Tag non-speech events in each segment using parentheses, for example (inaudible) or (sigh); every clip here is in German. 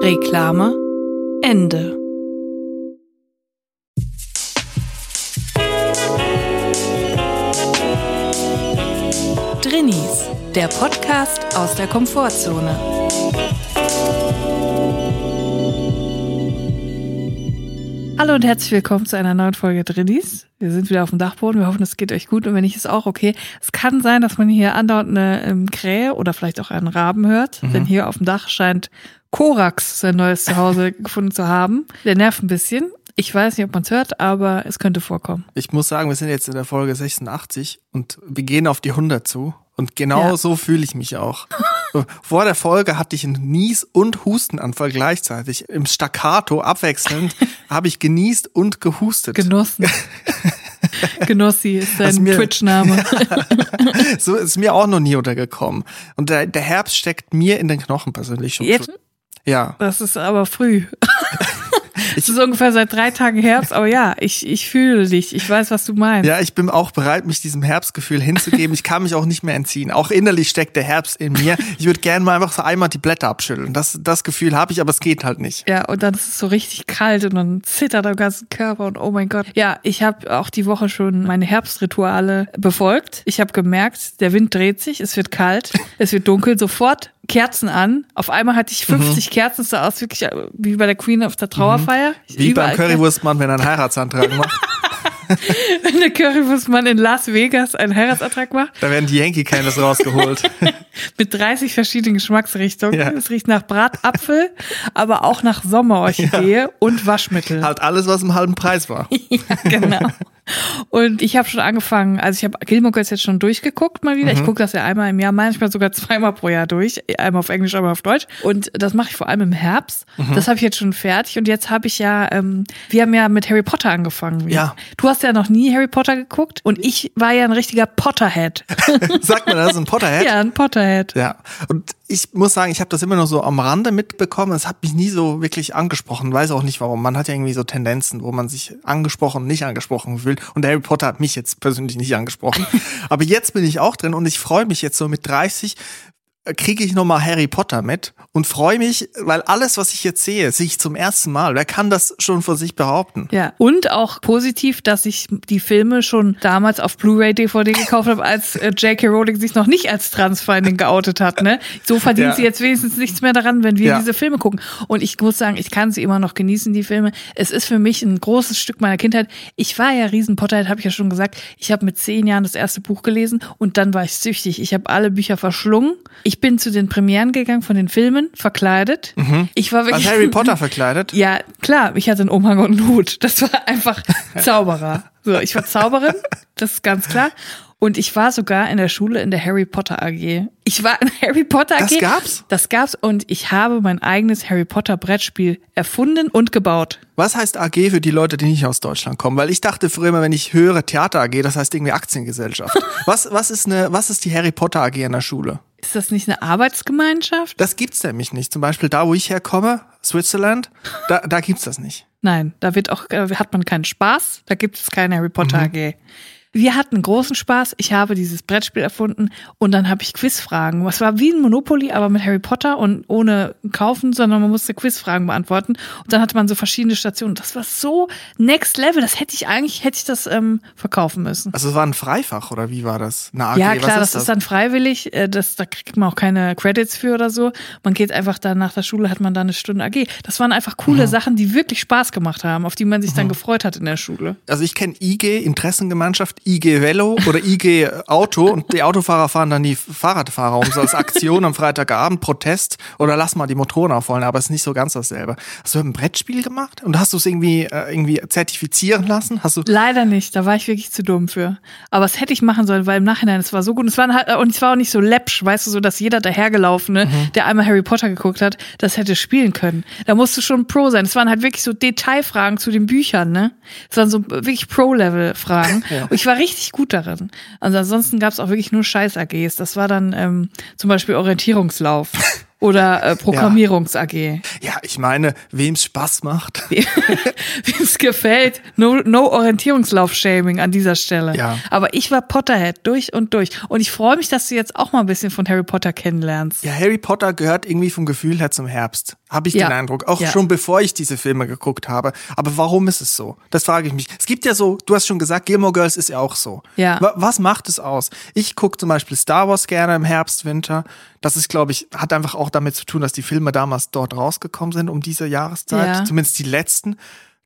Reklame Ende. Drinnies, der Podcast aus der Komfortzone. Hallo und herzlich willkommen zu einer neuen Folge Drinnies. Wir sind wieder auf dem Dachboden. Wir hoffen, es geht euch gut und wenn nicht, ist auch okay. Es kann sein, dass man hier andauernd eine ähm, Krähe oder vielleicht auch einen Raben hört, Mhm. denn hier auf dem Dach scheint Korax sein neues Zuhause (laughs) gefunden zu haben. Der nervt ein bisschen. Ich weiß nicht, ob man es hört, aber es könnte vorkommen. Ich muss sagen, wir sind jetzt in der Folge 86 und wir gehen auf die 100 zu. Und genau Ja. so fühle ich mich auch. (laughs) Vor der Folge hatte ich einen Nies- und Hustenanfall gleichzeitig. Im Staccato abwechselnd (laughs) habe ich genießt und gehustet. Genossen. (laughs) Genossi ist mir- Twitch-Name. So ist mir auch noch nie untergekommen. Und der, der Herbst steckt mir in den Knochen persönlich schon. Jetzt? Ja. Das ist aber früh. Es ist ungefähr seit drei Tagen Herbst, aber ja, ich, ich fühle dich. Ich weiß, was du meinst. Ja, ich bin auch bereit, mich diesem Herbstgefühl hinzugeben. Ich kann mich auch nicht mehr entziehen. Auch innerlich steckt der Herbst in mir. Ich würde gerne mal einfach so einmal die Blätter abschütteln. Das, das Gefühl habe ich, aber es geht halt nicht. Ja, und dann ist es so richtig kalt und dann zittert am ganzen Körper und oh mein Gott. Ja, ich habe auch die Woche schon meine Herbstrituale befolgt. Ich habe gemerkt, der Wind dreht sich, es wird kalt, es wird dunkel, sofort Kerzen an. Auf einmal hatte ich 50 Kerzen, es sah aus wirklich äh, wie bei der Queen auf der Trauerfeier. Wie Überall beim Currywurstmann, wenn er einen Heiratsantrag macht. (laughs) Wenn der Currywurstmann in Las Vegas einen Heiratsantrag macht. Da werden die Yankee Candles rausgeholt. (laughs) mit 30 verschiedenen Geschmacksrichtungen. Ja. Es riecht nach Bratapfel, aber auch nach Sommerorchidee und Waschmittel. halt alles, was im halben Preis war. (laughs) Ja, genau. Und ich habe schon angefangen, also ich habe Gilmore Girls jetzt schon durchgeguckt mal wieder. Ich gucke das ja einmal im Jahr, manchmal sogar zweimal pro Jahr durch. Einmal auf Englisch, einmal auf Deutsch. Und das mache ich vor allem im Herbst. Das habe ich jetzt schon fertig. Und jetzt habe ich ja, ähm, wir haben ja mit Harry Potter angefangen. Ja. Du hast ja noch nie Harry Potter geguckt und ich war ja ein richtiger Potterhead. (laughs) Sagt man das, ein Potterhead? ja, ein Potterhead. Ja, und ich muss sagen, ich habe das immer nur so am Rande mitbekommen. Es hat mich nie so wirklich angesprochen. Weiß auch nicht warum. Man hat ja irgendwie so Tendenzen, wo man sich angesprochen, nicht angesprochen fühlt. Und Harry Potter hat mich jetzt persönlich nicht angesprochen. (laughs) Aber jetzt bin ich auch drin und ich freue mich jetzt so mit 30 kriege ich nochmal Harry Potter mit und freue mich, weil alles, was ich jetzt sehe, sehe ich zum ersten Mal. Wer kann das schon von sich behaupten? Ja, und auch positiv, dass ich die Filme schon damals auf Blu-ray DVD gekauft habe, als äh, J.K. Rowling sich noch nicht als Transfeinding geoutet hat. Ne? So verdient Ja. sie jetzt wenigstens nichts mehr daran, wenn wir Ja. diese Filme gucken. Und ich muss sagen, ich kann sie immer noch genießen, die Filme. Es ist für mich ein großes Stück meiner Kindheit. Ich war ja riesen Potterhead, habe ich ja schon gesagt. Ich habe mit zehn Jahren das erste Buch gelesen und dann war ich süchtig. Ich habe alle Bücher verschlungen. Ich bin zu den Premieren gegangen von den Filmen, verkleidet. Ich war Als wirklich Harry Potter (laughs) verkleidet? ja, klar, ich hatte einen Umhang und einen Hut. Das war einfach Zauberer. So, ich war Zauberin, das ist ganz klar. Und ich war sogar in der Schule in der Harry Potter AG. Ich war in Harry Potter AG. Das gab's? Das gab's und ich habe mein eigenes Harry Potter Brettspiel erfunden und gebaut. Was heißt AG für die Leute, die nicht aus Deutschland kommen? Weil ich dachte früher immer, wenn ich höre Theater AG, das heißt irgendwie Aktiengesellschaft. (laughs) Was, was ist eine, was ist die Harry Potter AG in der Schule? Ist das nicht eine Arbeitsgemeinschaft? Das gibt's nämlich nicht. Zum Beispiel da, wo ich herkomme, Switzerland, da, da gibt's das nicht. Nein, da wird auch, äh, hat man keinen Spaß, da gibt es keine Harry Potter AG. Wir hatten großen Spaß. Ich habe dieses Brettspiel erfunden und dann habe ich Quizfragen. Es war wie ein Monopoly, aber mit Harry Potter und ohne kaufen, sondern man musste Quizfragen beantworten. Und dann hatte man so verschiedene Stationen. Das war so next level. Das hätte ich eigentlich, hätte ich das ähm, verkaufen müssen. Also es war ein Freifach oder wie war das? Eine AG, Ja, klar, das ist dann freiwillig. äh, Das, da kriegt man auch keine Credits für oder so. Man geht einfach dann nach der Schule, hat man dann eine Stunde AG. Das waren einfach coole Sachen, die wirklich Spaß gemacht haben, auf die man sich dann gefreut hat in der Schule. Also ich kenne IG, Interessengemeinschaft, IG Velo oder IG Auto und die Autofahrer fahren dann die Fahrradfahrer um so als Aktion am Freitagabend, Protest oder lass mal die Motoren aufholen, aber es ist nicht so ganz dasselbe. Hast du ein Brettspiel gemacht und hast du es irgendwie, äh, irgendwie zertifizieren lassen? Hast du Leider nicht, da war ich wirklich zu dumm für. Aber es hätte ich machen sollen, weil im Nachhinein, es war so gut. Und es war halt, und es war auch nicht so läppsch, weißt du, so, dass jeder dahergelaufene, Mhm. der einmal Harry Potter geguckt hat, das hätte spielen können. Da musst du schon Pro sein. Es waren halt wirklich so Detailfragen zu den Büchern, ne? Es waren so wirklich Pro-Level-Fragen. (laughs) Und ich war richtig gut darin. Also ansonsten gab es auch wirklich nur Scheiß-AGs. Das war dann ähm, zum Beispiel Orientierungslauf. (laughs) Oder äh, Programmierungs-AG. Ja, ich meine, wem's Spaß macht. (laughs) Wie es gefällt. No, no Orientierungslauf-Shaming an dieser Stelle. Ja. Aber ich war Potterhead durch und durch. Und ich freue mich, dass du jetzt auch mal ein bisschen von Harry Potter kennenlernst. Ja, Harry Potter gehört irgendwie vom Gefühl her zum Herbst. Habe ich Ja. den Eindruck. Auch Ja. schon bevor ich diese Filme geguckt habe. Aber warum ist es so? Das frage ich mich. Es gibt ja so, du hast schon gesagt, Gilmore Girls ist ja auch so. Ja. Wa- Was macht es aus? Ich gucke zum Beispiel Star Wars gerne im Herbst, Winter. Das ist, glaube ich, hat einfach auch damit zu tun, dass die Filme damals dort rausgekommen sind um diese Jahreszeit. Ja. Zumindest die letzten.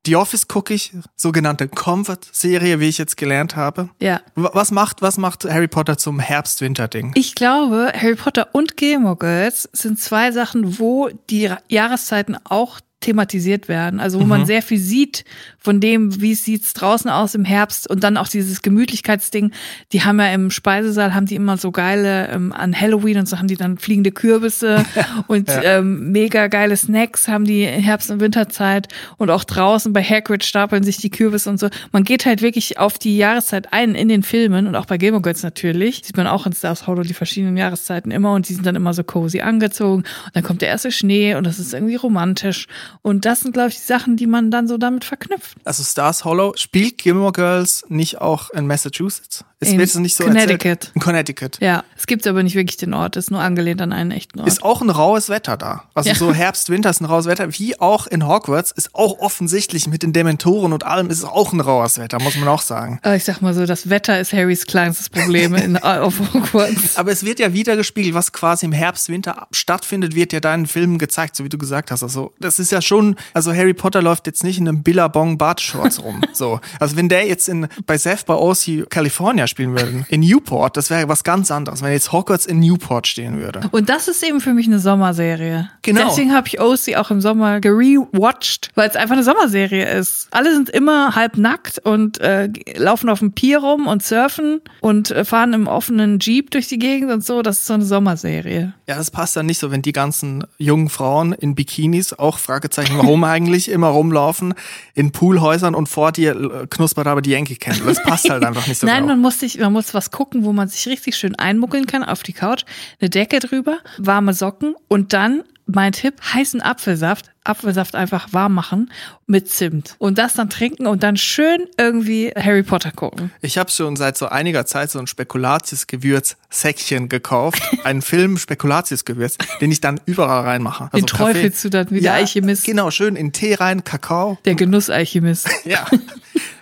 The Office gucke ich, sogenannte Comfort-Serie, wie ich jetzt gelernt habe. Ja. Wa- Was macht, was macht Harry Potter zum Herbst-Winter-Ding? Ich glaube, Harry Potter und Gilmore Girls sind zwei Sachen, wo die Jahreszeiten auch thematisiert werden. Also wo man sehr viel sieht von dem, wie sieht's draußen aus im Herbst und dann auch dieses Gemütlichkeitsding. Die haben ja im Speisesaal haben die immer so geile ähm, an Halloween und so haben die dann fliegende Kürbisse (laughs) und ähm, mega geile Snacks haben die Herbst- und Winterzeit und auch draußen bei Hagrid stapeln sich die Kürbisse und so. Man geht halt wirklich auf die Jahreszeit ein in den Filmen und auch bei Gilmore Girls natürlich. Sieht man auch in Stars Hollow die verschiedenen Jahreszeiten immer und die sind dann immer so cozy angezogen und dann kommt der erste Schnee und das ist irgendwie romantisch und das sind glaube ich die Sachen, die man dann so damit verknüpft. Also Stars Hollow, spielt Gilmore Girls nicht auch in Massachusetts? Es In wird es nicht so Connecticut. Erzählt? In Connecticut. Ja, es gibt aber nicht wirklich den Ort, ist nur angelehnt an einen echten Ort. Ist auch ein raues Wetter da. Also Ja. so Herbst, Winter ist ein raues Wetter. Wie auch in Hogwarts ist auch offensichtlich mit den Dementoren und allem ist es auch ein raues Wetter, muss man auch sagen. Aber ich sag mal so, das Wetter ist Harrys kleinstes Problem in, (laughs) auf Hogwarts. Aber es wird ja wieder gespiegelt, was quasi im Herbst, Winter stattfindet, wird ja da in Filmen gezeigt, so wie du gesagt hast. Also das ist ja schon, also Harry Potter läuft jetzt nicht in einem Billabong Bartshorts rum. (laughs) So, also wenn der jetzt in bei Seth bei OC California spielen würde, in Newport, das wäre was ganz anderes. Wenn jetzt Hogwarts in Newport stehen würde. Und das ist eben für mich eine Sommerserie. Genau. Deswegen habe ich OC auch im Sommer gerewatcht, weil es einfach eine Sommerserie ist. Alle sind immer halb nackt und äh, laufen auf dem Pier rum und surfen und äh, fahren im offenen Jeep durch die Gegend und so. Das ist so eine Sommerserie. Ja, das passt dann nicht so, wenn die ganzen jungen Frauen in Bikinis, auch Fragezeichen, warum eigentlich immer rumlaufen, in Poolhäusern und vor dir knuspert aber die Yankee Candle. Das passt halt einfach nicht so Nein, genau. man muss sich, man muss was gucken, wo man sich richtig schön einmuckeln kann auf die Couch, eine Decke drüber, warme Socken und dann mein Tipp, heißen Apfelsaft, Apfelsaft einfach warm machen mit Zimt und das dann trinken und dann schön irgendwie Harry Potter gucken. Ich habe schon seit so einiger Zeit so ein Spekulatius-Gewürz-Säckchen gekauft. (laughs) Einen Film Spekulatius-Gewürz, den ich dann überall reinmache. Den Also träufelst du dann wie der Alchemist. Genau, schön in Tee rein, Kakao. Der Genussalchemist. (laughs) Ja.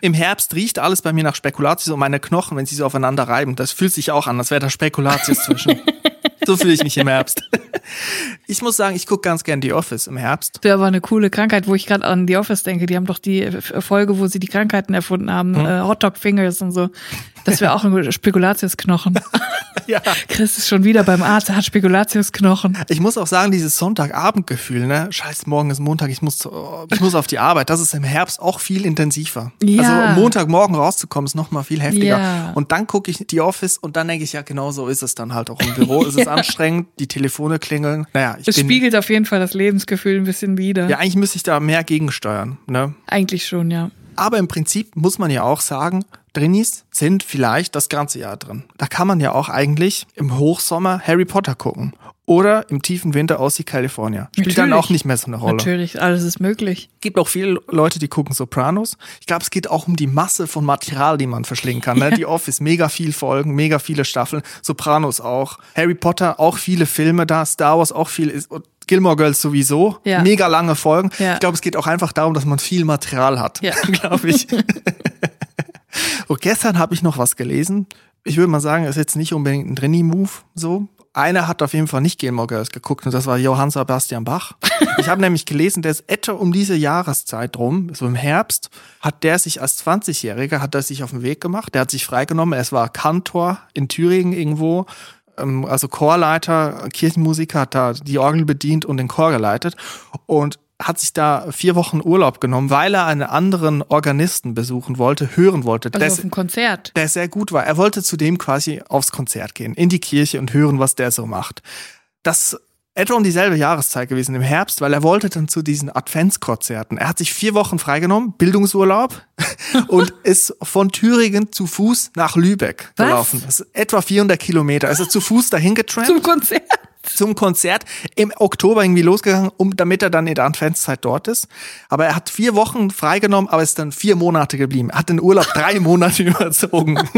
Im Herbst riecht alles bei mir nach Spekulatius und meine Knochen, wenn sie so aufeinander reiben, das fühlt sich auch an, als wäre da Spekulatius zwischen. (laughs) So fühle ich mich im Herbst. (laughs) Ich muss sagen, ich gucke ganz gern The Office im Herbst. Wäre aber eine coole Krankheit, wo ich gerade an The Office denke. Die haben doch die Folge, wo sie die Krankheiten erfunden haben, Hm. äh, Hotdog Fingers und so. Das wäre auch ein Spekulatiusknochen. (laughs) Ja. Chris ist schon wieder beim Arzt, er hat Spekulatiusknochen. Ich muss auch sagen, dieses Sonntagabendgefühl, ne? Scheiß, morgen ist Montag, ich muss, ich muss auf die Arbeit. Das ist im Herbst auch viel intensiver. Ja. Also Montagmorgen rauszukommen ist noch mal viel heftiger. Ja. Und dann gucke ich die Office und dann denke ich, ja, genau so ist es dann halt auch im Büro. Es ist (laughs) anstrengend, die Telefone klingeln. Naja, ich Es bin, spiegelt auf jeden Fall das Lebensgefühl ein bisschen wider. ja, eigentlich müsste ich da mehr gegensteuern, ne? Eigentlich schon, ja. Aber im Prinzip muss man ja auch sagen, Drinis sind vielleicht das ganze Jahr drin. Da kann man ja auch eigentlich im Hochsommer Harry Potter gucken. Oder im tiefen Winter aus California. Spielt dann Natürlich. auch nicht mehr so eine Rolle. Natürlich, alles ist möglich. gibt auch viele Leute, die gucken Sopranos. Ich glaube, es geht auch um die Masse von Material, die man verschlingen kann. Ne? Die Office, mega viel Folgen, mega viele Staffeln. Sopranos auch. Harry Potter, auch viele Filme da. Star Wars auch viel. Ist- Gilmore Girls sowieso. Ja. Mega lange Folgen. Ja. Ich glaube, es geht auch einfach darum, dass man viel Material hat. Ja. (laughs) glaube ich. (laughs) und gestern habe ich noch was gelesen. Ich würde mal sagen, ist jetzt nicht unbedingt ein Drini-Move so. Einer hat auf jeden Fall nicht Gilmore Girls geguckt und das war Johann Sebastian Bach. Ich habe nämlich gelesen, der ist etwa um diese Jahreszeit rum, so im Herbst, hat der sich als 20-Jähriger, hat er sich auf den Weg gemacht, der hat sich freigenommen, es war Kantor in Thüringen irgendwo, ähm, also Chorleiter, Kirchenmusiker, hat da die Orgel bedient und den Chor geleitet. Und hat sich da vier Wochen Urlaub genommen, weil er einen anderen Organisten besuchen wollte, hören wollte. Also der, auf dem Konzert. der sehr gut war. Er wollte zudem quasi aufs Konzert gehen, in die Kirche und hören, was der so macht. Das etwa um dieselbe Jahreszeit gewesen im Herbst, weil er wollte dann zu diesen Adventskonzerten. Er hat sich vier Wochen freigenommen, Bildungsurlaub (laughs) und ist von Thüringen zu Fuß nach Lübeck Was? gelaufen. Das ist etwa 400 Kilometer. Er ist zu Fuß dahin getrampt Zum Konzert. Zum Konzert im Oktober irgendwie losgegangen, um, damit er dann in der Adventszeit dort ist. Aber er hat vier Wochen freigenommen, aber ist dann vier Monate geblieben. Er hat den Urlaub drei Monate (laughs) überzogen. (laughs)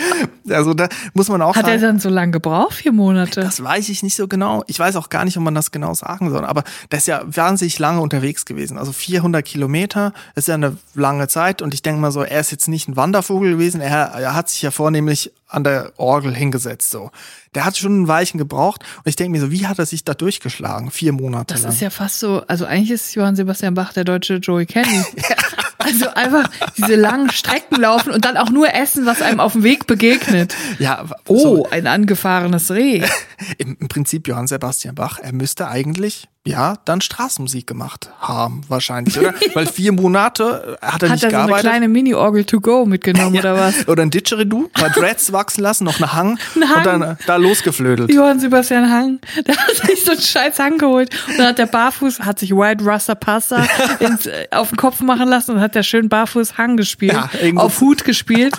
(laughs) also da muss man auch Hat er dann so lange gebraucht? Vier Monate? das weiß ich nicht so genau. Ich weiß auch gar nicht, ob man das genau sagen soll. Aber der ist ja wahnsinnig lange unterwegs gewesen. Also 400 Kilometer ist ja eine lange Zeit. Und ich denke mal so, er ist jetzt nicht ein Wandervogel gewesen. Er, er hat sich ja vornehmlich an der Orgel hingesetzt. So, der hat schon ein Weichen gebraucht. Und ich denke mir so, wie hat er sich da durchgeschlagen? Vier Monate Das lang. ist ja fast so, also eigentlich ist Johann Sebastian Bach der deutsche Joey Kenny. (laughs) (laughs) Also einfach diese langen Strecken laufen und dann auch nur essen, was einem auf dem Weg begegnet. ja, Oh, so, ein angefahrenes Reh. (laughs) im, im Prinzip Johann Sebastian Bach, er müsste eigentlich ja dann Straßenmusik gemacht haben, wahrscheinlich, oder? (laughs) Weil vier Monate äh, hat er Hat nicht er so eine gearbeitet. kleine Mini-Orgel to go mitgenommen (laughs) oder was? Oder ein Didgeridoo, mal Dreads wachsen lassen, noch eine Hang, (laughs) Ein Hang. und dann äh, da losgeflödelt. Johann Sebastian Hang, der hat sich so einen scheiß Hang geholt und dann hat der Barfuß, hat sich White Rasta Pasta ins, äh, auf den Kopf machen lassen und hat der schön Barfuß Hang gespielt, Ja, auf Hut gespielt,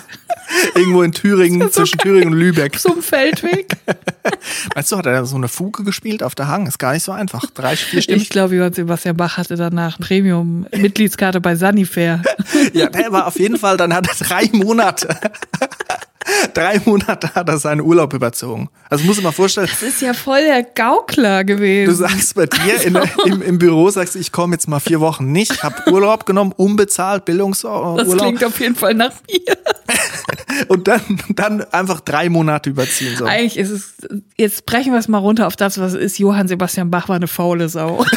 (laughs) Irgendwo in Thüringen, so zwischen. Thüringen und Lübeck. zum Feldweg. (laughs) Weißt du, hat er so eine Fuge gespielt auf der Hang? Ist gar nicht so einfach. Drei, vier Stimmen. Ich glaube, Johann Sebastian Bach hatte danach Premium-Mitgliedskarte bei Sanifair. (laughs) Ja, der war auf jeden Fall, dann hat er drei Monate. drei Monate hat er seinen Urlaub überzogen. Also muss ich mal vorstellen, Das ist ja voll der Gaukler gewesen. Du sagst bei dir in, im, im Büro, sagst du, ich komme jetzt mal vier Wochen nicht, habe Urlaub genommen, unbezahlt, das Bildungsurlaub klingt auf jeden Fall nach mir. Und dann, dann einfach drei Monate überziehen. So. Eigentlich ist es, jetzt brechen wir es mal runter auf das, was ist. Johann Sebastian Bach war eine faule Sau. (laughs)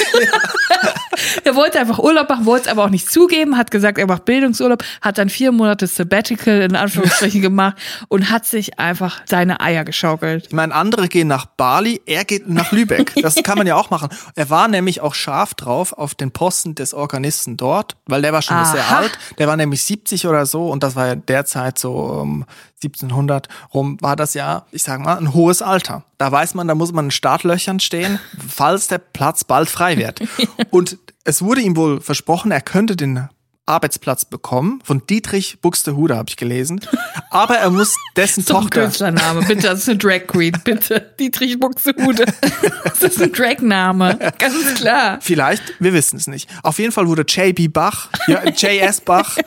(laughs) er wollte einfach Urlaub machen, wollte es aber auch nicht zugeben, hat gesagt, er macht Bildungsurlaub, hat dann vier Monate Sabbatical in Anführungsstrichen (laughs) gemacht und hat sich einfach seine Eier geschaukelt. Ich meine, andere gehen nach Bali, er geht nach Lübeck. Das (laughs) kann man ja auch machen. Er war nämlich auch scharf drauf auf den Posten des Organisten dort, weil der war schon Aha. sehr alt. Der war nämlich 70 oder so und das war ja derzeit so um 1700 rum, war das ja, ich sag mal, ein hohes Alter. Da weiß man, da muss man in Startlöchern stehen, (laughs) falls der Platz bald frei wird. Und es wurde ihm wohl versprochen, er könnte den Arbeitsplatz bekommen von Dietrich Buxtehude, habe ich gelesen. Aber er muss dessen (laughs) So ein Tochter. Künstlername, bitte, das ist eine Drag Queen, bitte. (laughs) Dietrich Buxtehude. Das ist ein Drag-Name, ganz klar. Vielleicht, wir wissen es nicht. Auf jeden Fall wurde JB Bach, ja, JS Bach,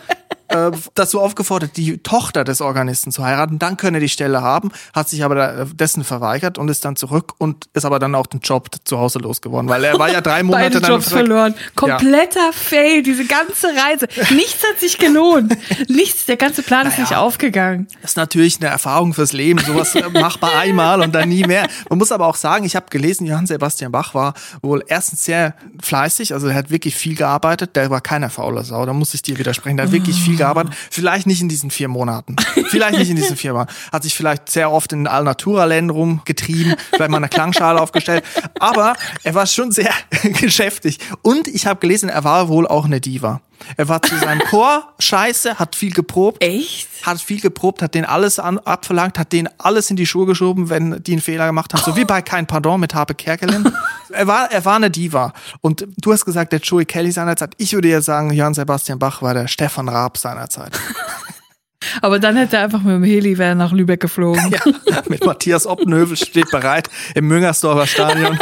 äh, dazu aufgefordert, die Tochter des Organisten zu heiraten. Dann könne er die Stelle haben, hat sich aber da- dessen verweigert und ist dann zurück und ist aber dann auch den Job zu Hause losgeworden, weil er war ja drei (laughs) Monate Beide dann Jobs verloren. Kompletter Fail, diese ganze Reise. Nichts hat sich gelohnt. Nichts, der ganze Plan ist Naja. nicht aufgegangen. Das ist natürlich eine Erfahrung fürs Leben. Sowas äh, macht man einmal und dann nie mehr. Man muss aber auch sagen, ich habe gelesen, Johann Sebastian Bach war wohl erstens sehr fleißig, also er hat wirklich viel gearbeitet. Der war keiner faule Sau, da muss ich dir widersprechen. Der hat wirklich viel gearbeitet. Vielleicht nicht in diesen vier Monaten. Vielleicht nicht in diesen vier Monaten. Hat sich vielleicht sehr oft in Allnatura-Ländern rumgetrieben, vielleicht mal eine Klangschale aufgestellt. Aber er war schon sehr (laughs) geschäftig. Und ich habe gelesen, er war wohl auch eine Diva. Er war zu seinem Chor (laughs) scheiße, hat viel geprobt Echt? hat viel geprobt, hat den alles an, abverlangt, hat denen alles in die Schuhe geschoben, wenn die einen Fehler gemacht haben. So wie bei Kein Pardon mit Harpe Kerkeling. (laughs) er war, er war eine Diva. Und du hast gesagt, der Joey Kelly seinerzeit. Ich würde ja sagen, Johann Sebastian Bach war der Stefan Raab seinerzeit. (laughs) Aber dann hätte er einfach mit dem Heli wäre nach Lübeck geflogen. ja, mit Matthias Oppenhövel steht bereit im Müngersdorfer Stadion.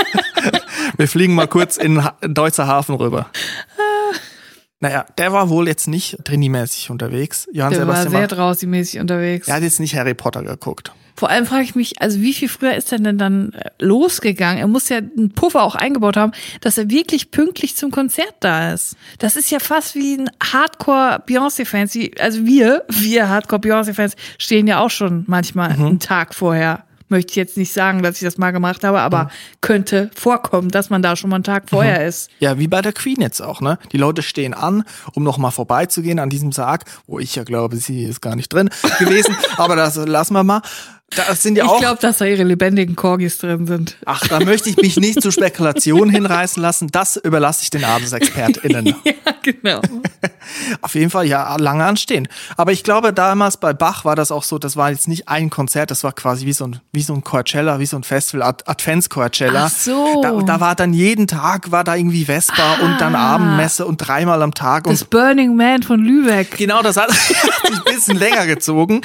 Wir fliegen mal kurz in Ha- Deutzer Hafen rüber. Naja, der war wohl jetzt nicht trinimäßig unterwegs. Johann Der war Sebastian sehr Bach. draußenmäßig unterwegs. Er hat jetzt nicht Harry Potter geguckt. Vor allem frage ich mich, also wie viel früher ist er denn dann äh, losgegangen? Er muss ja einen Puffer auch eingebaut haben, dass er wirklich pünktlich zum Konzert da ist. Das ist ja fast wie ein Hardcore-Beyoncé-Fans. Also wir, wir Hardcore-Beyoncé-Fans stehen ja auch schon manchmal einen Tag vorher möchte ich jetzt nicht sagen, dass ich das mal gemacht habe, aber mhm. könnte vorkommen, dass man da schon mal einen Tag vorher mhm. ist. Ja, wie bei der Queen jetzt auch, ne? Die Leute stehen an, um noch mal vorbeizugehen an diesem Sarg, wo ich ja glaube, sie ist gar nicht drin gewesen, (laughs) aber das lassen wir mal. Das sind ja ich auch. Ich glaube, dass da ihre lebendigen Corgis drin sind. Ach, da möchte ich mich nicht zu Spekulationen hinreißen lassen. Das überlasse ich den AdelsexpertInnen. (laughs) ja, genau. (laughs) Auf jeden Fall, ja, lange anstehen. Aber ich glaube, damals bei Bach war das auch so, das war jetzt nicht ein Konzert, das war quasi wie so ein, wie so ein Coachella, wie so ein Festival, Ad Advents-Coachella. Ach so. Da, da, war dann jeden Tag, war da irgendwie Vespa ah. und dann. Abendmesse und dreimal am Tag. Das Burning Man von Lübeck. Genau, das hat (laughs) sich ein bisschen länger gezogen.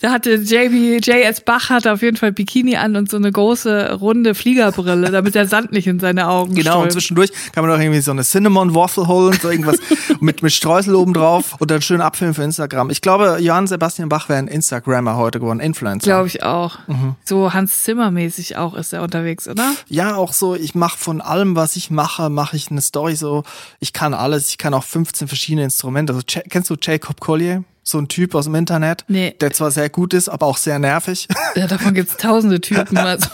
Da hatte JB, JS Bach hatte auf jeden Fall Bikini an und so eine große runde Fliegerbrille, damit der Sand nicht in seine Augen Genau, strömt. und zwischendurch kann man auch irgendwie so eine Cinnamon Waffle holen, so irgendwas (laughs) mit, mit Streusel oben drauf und dann schön abfilmen für Instagram. Ich glaube, Johann Sebastian Bach wäre ein Instagrammer heute geworden, Influencer. Glaube ich auch. Mhm. So Hans Zimmer mäßig auch ist er unterwegs, oder? Ja, auch so, ich mache von allem, was ich mache, mache ich eine Story so, ich kann alles, ich kann auch 15 verschiedene Instrumente. Also, kennst du Jacob Collier? So ein Typ aus dem Internet, nee. der zwar sehr gut ist, aber auch sehr nervig. (laughs) Ja, davon gibt's tausende Typen. (laughs) Also.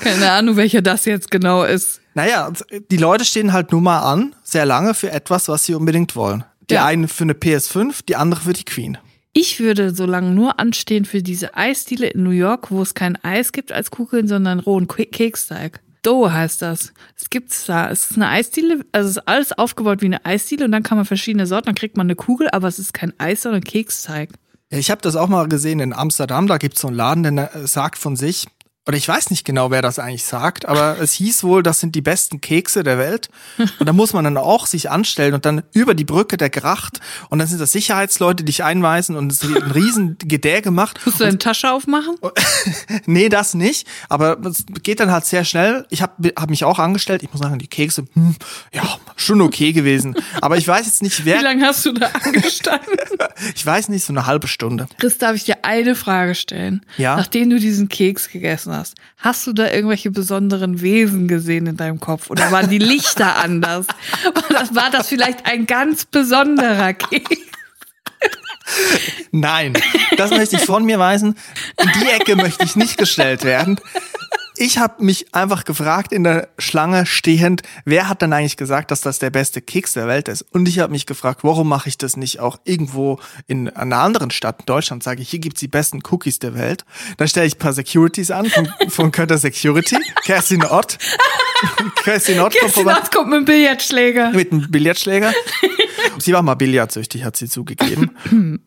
Keine Ahnung, welcher das jetzt genau ist. Naja, die Leute stehen halt nur mal an, sehr lange für etwas, was sie unbedingt wollen. Die ja. einen für eine PS5, die andere für die Queen. Ich würde so lange nur anstehen für diese Eisdiele in New York, wo es kein Eis gibt als Kugeln, sondern rohen Keksteig. Dough heißt das. Es gibt's da. Es ist eine Eisdiele, also es ist alles aufgebaut wie eine Eisdiele und dann kann man verschiedene Sorten, dann kriegt man eine Kugel, aber es ist kein Eis, sondern Keksteig. Ich habe das auch mal gesehen in Amsterdam, da gibt's so einen Laden, der sagt von sich, oder ich weiß nicht genau, wer das eigentlich sagt, aber (laughs) es hieß wohl, das sind die besten Kekse der Welt. Und da muss man dann auch sich anstellen und dann über die Brücke der Gracht und dann sind das Sicherheitsleute, die dich einweisen und es wird ein riesen Gedär gemacht. Musst du deine Tasche aufmachen? (laughs) nee, das nicht. Aber es geht dann halt sehr schnell. Ich habe hab mich auch angestellt. Ich muss sagen, die Kekse, hm, ja, schon okay gewesen. Aber ich weiß jetzt nicht, wer. Wie lange hast du da angestanden? (laughs) ich weiß nicht, so eine halbe Stunde. Chris, darf ich dir eine Frage stellen? Ja. Nachdem du diesen Keks gegessen gegessen hast, hast du da irgendwelche besonderen Wesen gesehen in deinem Kopf? Oder waren die Lichter (laughs) anders? War das, war das vielleicht ein ganz besonderer Keks? Nein, das möchte ich von mir weisen. In die Ecke möchte ich nicht gestellt werden ich habe mich einfach gefragt in der Schlange stehend, wer hat denn eigentlich gesagt, dass das der beste Keks der Welt ist? Und ich habe mich gefragt, warum mache ich das nicht auch irgendwo in einer anderen Stadt in Deutschland? Sage ich, hier gibt's die besten Cookies der Welt. Dann stelle ich ein paar Securities an von, von Kötter Security, (laughs) Kerstin Ott. Kerstin Ott kommt, Ott kommt mit einem Billardschläger. Mit einem Billardschläger. Sie war mal billardsüchtig, hat sie zugegeben. (laughs)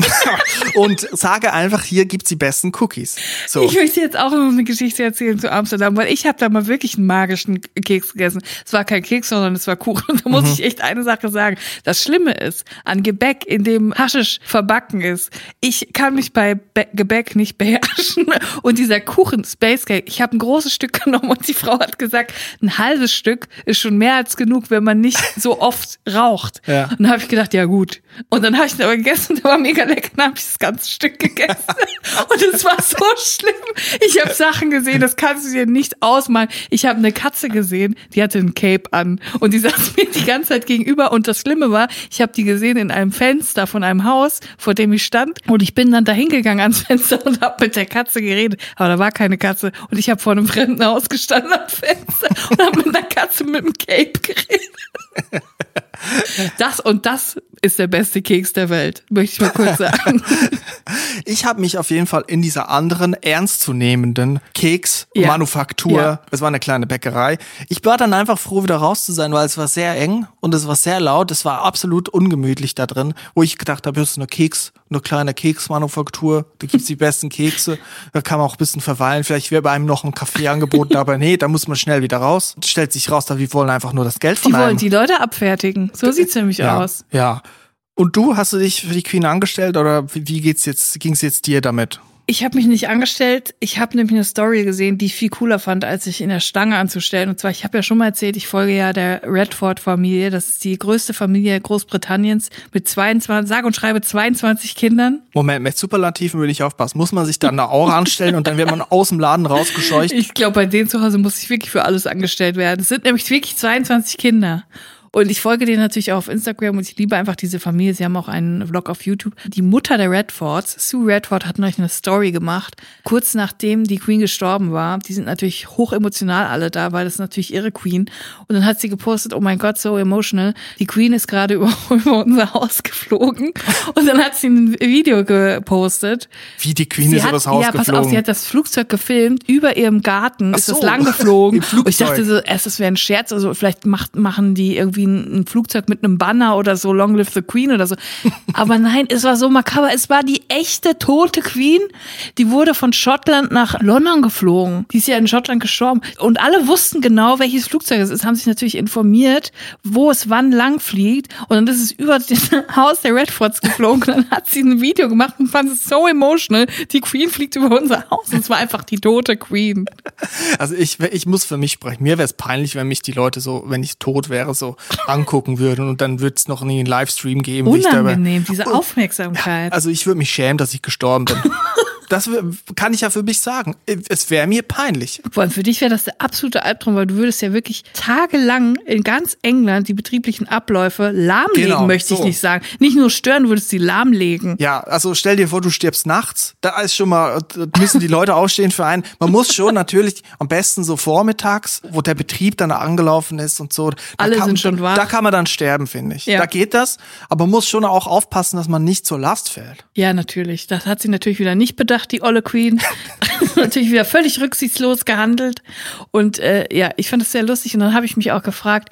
(laughs) und sage einfach, hier gibt's die besten Cookies. So. Ich möchte jetzt auch noch eine Geschichte erzählen zu Amsterdam, weil ich habe da mal wirklich einen magischen Keks gegessen. Es war kein Keks, sondern es war Kuchen. (laughs) Da muss mhm. ich echt eine Sache sagen. Das Schlimme ist, an Gebäck, in dem Haschisch verbacken ist, ich kann mich bei Be Gebäck nicht beherrschen. (laughs) Und dieser Kuchen, Space Cake, ich habe ein großes Stück genommen und die Frau hat gesagt, ein halbes Stück ist schon mehr als genug, wenn man nicht so oft raucht. Ja. Und dann habe ich gedacht, ja gut. Und dann habe ich ihn aber gegessen, der war mega lecker. Dann habe ich das ganze Stück gegessen. (laughs) Und es war so schlimm. Ich habe Sachen gesehen, das kannst du dir nicht ausmalen. Ich habe eine Katze gesehen, die hatte ein Cape an und die (laughs) saß mir die ganze Zeit gegenüber. Und das Schlimme war, ich habe die gesehen in einem Fenster von einem Haus, vor dem ich stand. Und ich bin dann da hingegangen ans Fenster und habe mit der Katze geredet. Aber da war keine Katze. Und ich habe vor einem fremden Haus gestanden am Fenster und habe mit einer Katze mit dem Cape geredet. Das und das ist der beste Keks der Welt, möchte ich mal kurz sagen. (laughs) Ich habe mich auf jeden Fall in dieser anderen ernstzunehmenden Keksmanufaktur, ja. ja. es war eine kleine Bäckerei, ich war dann einfach froh, wieder raus zu sein, weil es war sehr eng und es war sehr laut, es war absolut ungemütlich da drin, wo ich gedacht habe, das ist eine Keks, eine kleine Keksmanufaktur, da gibt's die besten Kekse, da kann man auch ein bisschen verweilen, vielleicht wäre bei einem noch ein Kaffee angeboten, aber nee, da muss man schnell wieder raus. Stellt sich raus, da wir wollen einfach nur das Geld von die einem. Wollen die Leute abfertigen, so sieht's nämlich ja, aus. Ja, und du, hast du dich für die Queen angestellt oder wie geht's jetzt, ging's jetzt dir damit? Ich habe mich nicht angestellt. Ich habe nämlich eine Story gesehen, die ich viel cooler fand, als sich in der Stange anzustellen. Und zwar, ich habe ja schon mal erzählt, ich folge ja der Redford-Familie. Das ist die größte Familie Großbritanniens mit 22, sage und schreibe 22 Kindern. Moment, mit Superlativen würde ich aufpassen. Muss man sich dann da auch anstellen und dann wird man aus dem Laden rausgescheucht? Ich glaube, bei denen zu Hause muss ich wirklich für alles angestellt werden. Es sind nämlich wirklich 22 Kinder. Und ich folge denen natürlich auch auf Instagram und ich liebe einfach diese Familie. Sie haben auch einen Vlog auf YouTube. Die Mutter der Redfords, Sue Redford, hat neulich eine Story gemacht, kurz nachdem die Queen gestorben war. Die sind natürlich hoch emotional alle da, weil das ist natürlich ihre Queen. Und dann hat sie gepostet, oh mein Gott, so emotional. Die Queen ist gerade (laughs) über, über unser Haus geflogen. Und dann hat sie ein Video gepostet. Wie die Queen Sie ist hat, übers Haus ja, pass geflogen. auf, sie hat das Flugzeug gefilmt, über ihrem Garten Ach ist das so, lang (laughs) geflogen. Und ich dachte so, das wäre ein Scherz, also vielleicht macht, machen die irgendwie ein, ein Flugzeug mit einem Banner oder so, Long Live the Queen oder so. Aber nein, es war so makaber. Es war die echte tote Queen. Die wurde von Schottland nach London geflogen. Die ist ja in Schottland gestorben. Und alle wussten genau, welches Flugzeug es ist, haben sich natürlich informiert, wo es wann lang fliegt. Und dann ist es über das (laughs) Haus der Redfords geflogen. Und dann hat sie ein Video gemacht und fand es so emotional. Die Queen fliegt über unser Haus. Und es war einfach die tote Queen. Also ich, ich muss für mich sprechen. Mir wäre es peinlich, wenn mich die Leute so, wenn ich tot wäre, so angucken würden und dann würde es noch nie einen Livestream geben. wie ich dabei- Unangenehm, diese Aufmerksamkeit. Also ich würde mich schämen, dass ich gestorben bin. (laughs) Das kann ich ja für mich sagen. Es wäre mir peinlich. Vor allem für dich wäre das der absolute Albtraum, weil du würdest ja wirklich tagelang in ganz England die betrieblichen Abläufe lahmlegen, Genau, möchte ich so. nicht sagen. Nicht nur stören, du würdest sie lahmlegen. Ja, also stell dir vor, du stirbst nachts. Da ist schon mal, da müssen die Leute (laughs) aufstehen für einen. Man muss schon natürlich am besten so vormittags, wo der Betrieb dann angelaufen ist und so. Da Alle kann, sind schon wach. Da kann man dann sterben, finde ich. Ja. Da geht das. Aber man muss schon auch aufpassen, dass man nicht zur Last fällt. Ja, natürlich. Das hat sie natürlich wieder nicht bedacht, die olle Queen. (laughs) natürlich wieder völlig rücksichtslos gehandelt. Und äh, ja, ich fand das sehr lustig. Und dann habe ich mich auch gefragt,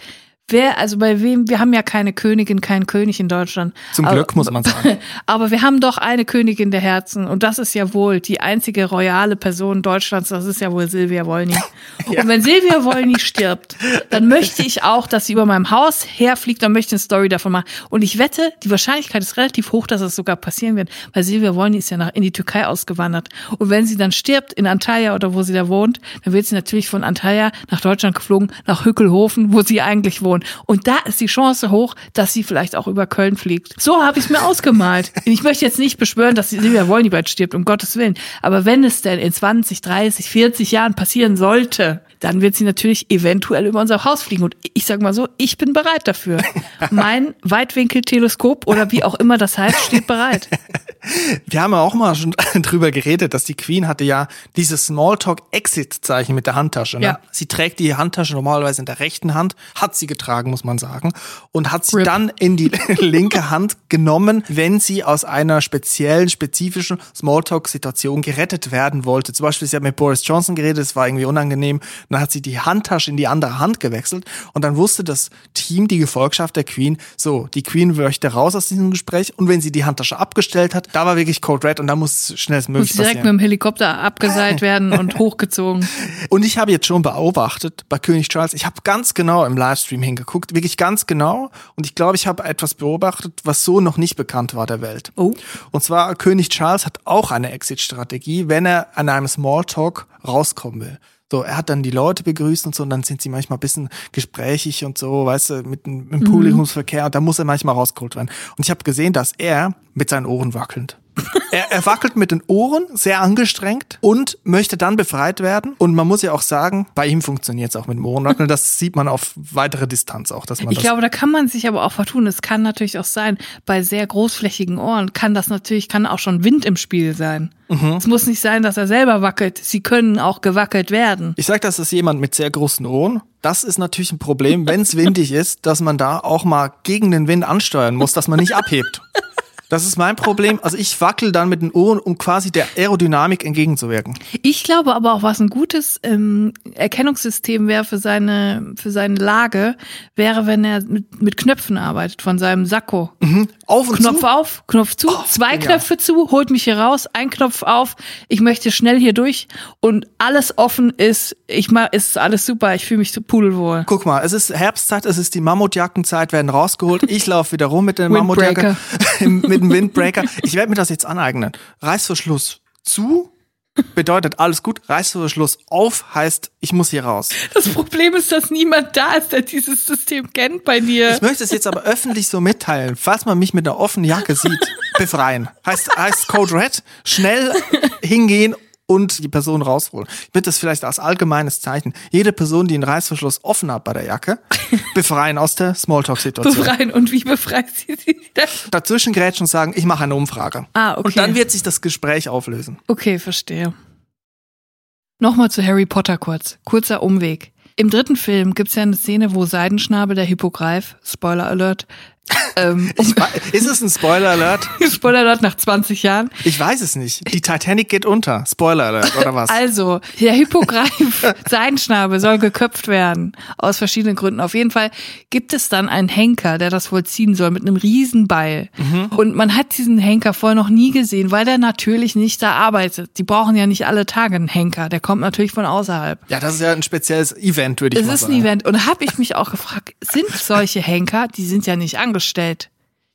wer, also bei wem, wir haben ja keine Königin, keinen König in Deutschland. Zum Aber- Glück, muss man sagen. (laughs) Aber wir haben doch eine Königin der Herzen und das ist ja wohl die einzige royale Person Deutschlands, das ist ja wohl Silvia Wolny. (laughs) Und wenn Silvia Wolny stirbt, dann möchte ich auch, dass sie über meinem Haus herfliegt, dann möchte ich eine Story davon machen. Und ich wette, die Wahrscheinlichkeit ist relativ hoch, dass es sogar passieren wird, weil Silvia Wolny ist ja nach, in die Türkei ausgewandert. Und wenn sie dann stirbt in Antalya oder wo sie da wohnt, dann wird sie natürlich von Antalya nach Deutschland geflogen, nach Hückelhofen, wo sie eigentlich wohnt. Und da ist die Chance hoch, dass sie vielleicht auch über Köln fliegt. So habe ich es mir ausgemalt. Ich möchte jetzt nicht beschwören, dass Silvia bald stirbt, um Gottes Willen. Aber wenn es denn in 20, 30, 40 Jahren passieren sollte, dann wird sie natürlich eventuell über unser Haus fliegen. Und ich sage mal so, ich bin bereit dafür. (laughs) Mein Weitwinkelteleskop oder wie auch immer das heißt, steht bereit. Wir haben ja auch mal schon (laughs) drüber geredet, dass die Queen hatte ja dieses Smalltalk-Exit-Zeichen mit der Handtasche. Ne? Ja. Sie trägt die Handtasche normalerweise in der rechten Hand, hat sie getragen, muss man sagen, und hat sie Rip. dann in die (laughs) linke Hand genommen, wenn sie aus einer speziellen, spezifischen Smalltalk-Situation gerettet werden wollte. Zum Beispiel, sie hat mit Boris Johnson geredet, es war irgendwie unangenehm. Dann hat sie die Handtasche in die andere Hand gewechselt und dann wusste das Team, die Gefolgschaft der Queen, so, die Queen möchte raus aus diesem Gespräch und wenn sie die Handtasche abgestellt hat, da war wirklich Code Red und da muss Muss schnellstmöglich direkt mit passieren. dem Helikopter abgeseilt werden (laughs) und hochgezogen. Und ich habe jetzt schon beobachtet bei König Charles, ich habe ganz genau im Livestream hingeguckt, wirklich ganz genau. Und ich glaube, ich habe etwas beobachtet, was so noch nicht bekannt war der Welt. Oh. Und zwar König Charles hat auch eine Exit-Strategie, wenn er an einem Smalltalk rauskommen will. So, er hat dann die Leute begrüßt und so, und dann sind sie manchmal ein bisschen gesprächig und so, weißt du, mit dem dem Publikumsverkehr, und da muss er manchmal rausgeholt werden. Und ich habe gesehen, dass er mit seinen Ohren wackelnd. Er, er wackelt mit den Ohren, sehr angestrengt und möchte dann befreit werden. Und man muss ja auch sagen, bei ihm funktioniert es auch mit dem Ohrenwackeln. Das sieht man auf weitere Distanz auch, dass man Ich das glaube, da kann man sich aber auch vertun. Es kann natürlich auch sein, bei sehr großflächigen Ohren kann das natürlich, kann auch schon Wind im Spiel sein. Mhm. Es muss nicht sein, dass er selber wackelt. Sie können auch gewackelt werden. Ich sag, das ist jemand mit sehr großen Ohren. Das ist natürlich ein Problem, wenn es windig ist, dass man da auch mal gegen den Wind ansteuern muss, dass man nicht abhebt. (laughs) Das ist mein Problem. Also ich wackel dann mit den Ohren, um quasi der Aerodynamik entgegenzuwirken. Ich glaube aber auch, was ein gutes ähm, Erkennungssystem wäre für seine, für seine Lage, wäre, wenn er mit, mit Knöpfen arbeitet von seinem Sakko. Auf und Knopf zu. auf, Knopf zu, zwei genial. Knöpfe zu, holt mich hier raus, ein Knopf auf, ich möchte schnell hier durch und alles offen ist, ich mach, ist alles super, ich fühle mich so pudelwohl. Guck mal, es ist Herbstzeit, es ist die Mammutjackenzeit, werden rausgeholt. Ich laufe wieder rum mit der Mammutjacke, (laughs) mit dem Windbreaker. Ich werde mir das jetzt aneignen. Reißverschluss zu bedeutet alles gut. Reißverschluss auf heißt, ich muss hier raus. Das Problem ist, dass niemand da ist, der dieses System kennt bei dir. Ich möchte es jetzt aber öffentlich so mitteilen. Falls man mich mit einer offenen Jacke sieht, befreien. Heißt, heißt Code Red, schnell hingehen und die Person rausholen. Ich würde das vielleicht als allgemeines Zeichen. Jede Person, die einen Reißverschluss offen hat bei der Jacke, (laughs) befreien aus der Smalltalk-Situation. Befreien. Und wie befreit sie sie denn? Dazwischen grätschen und sagen, ich mache eine Umfrage. Ah, okay. Und dann wird sich das Gespräch auflösen. Okay, verstehe. Nochmal zu Harry Potter kurz. Kurzer Umweg. Im dritten Film gibt's ja eine Szene, wo Seidenschnabel, der Hippogreif, Spoiler Alert, ähm, (laughs) wei- ist es ein Spoiler-Alert? (laughs) Spoiler Alert nach 20 Jahren. Ich weiß es nicht. Die Titanic geht unter. Spoiler-Alert, oder was? Also, der Hippogreif, (laughs) Seidenschnabel soll geköpft werden. Aus verschiedenen Gründen. Auf jeden Fall gibt es dann einen Henker, der das vollziehen soll mit einem Riesenbeil. Und man hat diesen Henker vorher noch nie gesehen, weil der natürlich nicht da arbeitet. Die brauchen ja nicht alle Tage einen Henker. Der kommt natürlich von außerhalb. Ja, das ist ja ein spezielles Event, würde ich Es mal ist sagen. ein Event. Und da habe ich mich auch gefragt, sind solche Henker, die sind ja nicht angestellt.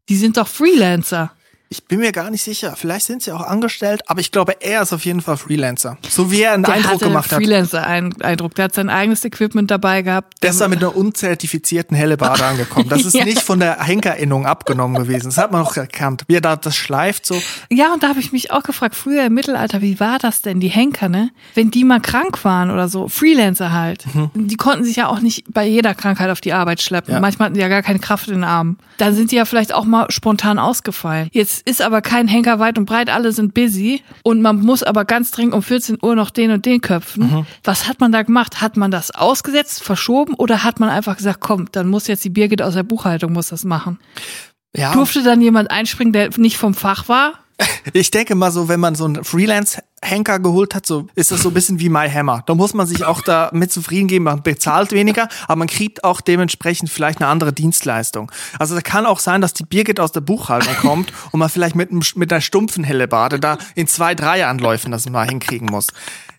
Die sind doch Freelancer. Ich bin mir gar nicht sicher. Vielleicht sind sie auch angestellt, aber ich glaube, er ist auf jeden Fall Freelancer. So wie er einen Der Eindruck gemacht hat. Freelancer-Eindruck. Der hat sein eigenes Equipment dabei gehabt. Der ist da mit einer unzertifizierten Hellebarde (laughs) angekommen. Das ist Ja. nicht von der Henkerinnung abgenommen gewesen. Das hat man auch erkannt. Wie er da das schleift so. Ja, und da habe ich mich auch gefragt, früher im Mittelalter, wie war das denn, die Henker, ne? Wenn die mal krank waren oder so, Freelancer halt, die konnten sich ja auch nicht bei jeder Krankheit auf die Arbeit schleppen. Ja. Manchmal hatten die ja gar keine Kraft in den Armen. Dann sind die ja vielleicht auch mal spontan ausgefallen. Jetzt ist aber kein Henker weit und breit, alle sind busy und man muss aber ganz dringend um 14 Uhr noch den und den köpfen. Was hat man da gemacht? Hat man das ausgesetzt, verschoben oder hat man einfach gesagt, komm, dann muss jetzt die Birgit aus der Buchhaltung muss das machen? Ja, Durfte dann jemand einspringen, der nicht vom Fach war? (laughs) ich denke mal so, wenn man so einen Freelance-Henker geholt hat, so ist das so ein bisschen wie My Hammer. Da muss man sich auch da mit zufrieden geben. Man bezahlt weniger, aber man kriegt auch dementsprechend vielleicht eine andere Dienstleistung. Also da kann auch sein, dass die Birgit aus der Buchhaltung kommt und man vielleicht mit, mit einer stumpfen Hellebade da in zwei, drei Anläufen das mal hinkriegen muss.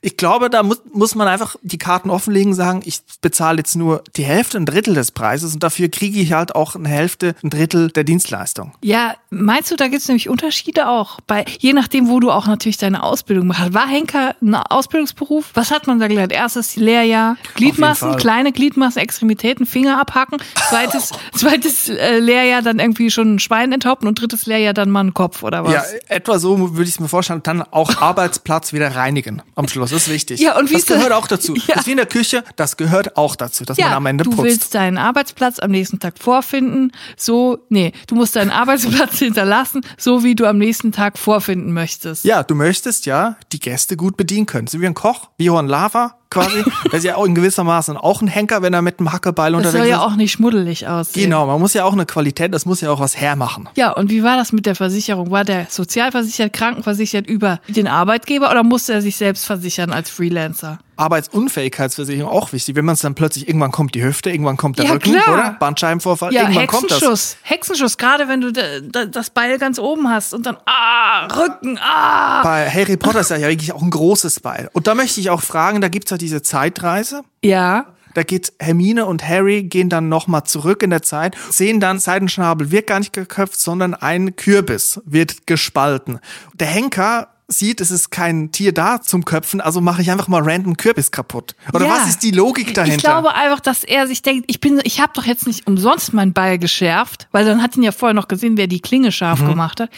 Ich glaube, da muss, muss man einfach die Karten offenlegen, sagen, ich bezahle jetzt nur die Hälfte, ein Drittel des Preises und dafür kriege ich halt auch eine Hälfte, ein Drittel der Dienstleistung. Ja, meinst du, da gibt's nämlich Unterschiede auch? Bei, je nachdem, wo du auch natürlich deine Ausbildung machst. War Henker ein Ausbildungsberuf? Was hat man da gelernt? Erstes Lehrjahr Gliedmaßen, Fall. kleine Gliedmaßen, Extremitäten, Finger abhacken. Zweites, (laughs) zweites äh, Lehrjahr dann irgendwie schon ein Schwein enthaupten und drittes Lehrjahr dann mal einen Kopf oder was? Ja, etwa so würde ich es mir vorstellen. Dann auch (laughs) Arbeitsplatz wieder reinigen am Schluss. Das ist wichtig. Ja, und wie das ist das- gehört auch dazu. (laughs) Ja. Das ist wie in der Küche, das gehört auch dazu, dass man am Ende du putzt. willst deinen Arbeitsplatz am nächsten Tag vorfinden, so, nee, du musst deinen Arbeitsplatz hinterlassen, so wie du am nächsten Tag vorfinden möchtest. ja, du möchtest ja die Gäste gut bedienen können. So wie ein Koch, wie Johann Lava quasi. (laughs) Der ist ja auch in gewissermaßen auch ein Henker, wenn er mit dem Hackebeil das unterwegs soll ja ist. auch nicht schmuddelig aussehen. Genau, man muss ja auch eine Qualität, das muss ja auch was hermachen. Ja, und wie war das mit der Versicherung? War der sozialversichert, krankenversichert über den Arbeitgeber oder musste er sich selbst versichern als Freelancer? Arbeitsunfähigkeitsversicherung auch wichtig. Wenn man es dann plötzlich, irgendwann kommt die Hüfte, irgendwann kommt der Ja, Rücken, klar. oder? Bandscheibenvorfall, Ja, irgendwann kommt das. Hexenschuss. Hexenschuss, gerade wenn du da- da- das Beil ganz oben hast und dann, ah, Rücken, ah. Bei Harry Potter ist ja wirklich auch ein großes Beil. Und da möchte ich auch fragen, da gibt's ja diese Zeitreise. Ja, Da geht Hermine und Harry gehen dann nochmal zurück in der Zeit, sehen dann, Seidenschnabel wird gar nicht geköpft, sondern ein Kürbis wird gespalten. Der Henker sieht, es ist kein Tier da zum Köpfen, also mache ich einfach mal random Kürbis kaputt. Oder Ja. was ist die Logik dahinter? Ich glaube einfach, dass er sich denkt, ich bin, ich habe doch jetzt nicht umsonst meinen Ball geschärft, weil dann hat ihn ja vorher noch gesehen, wer die Klinge scharf Mhm. gemacht hat.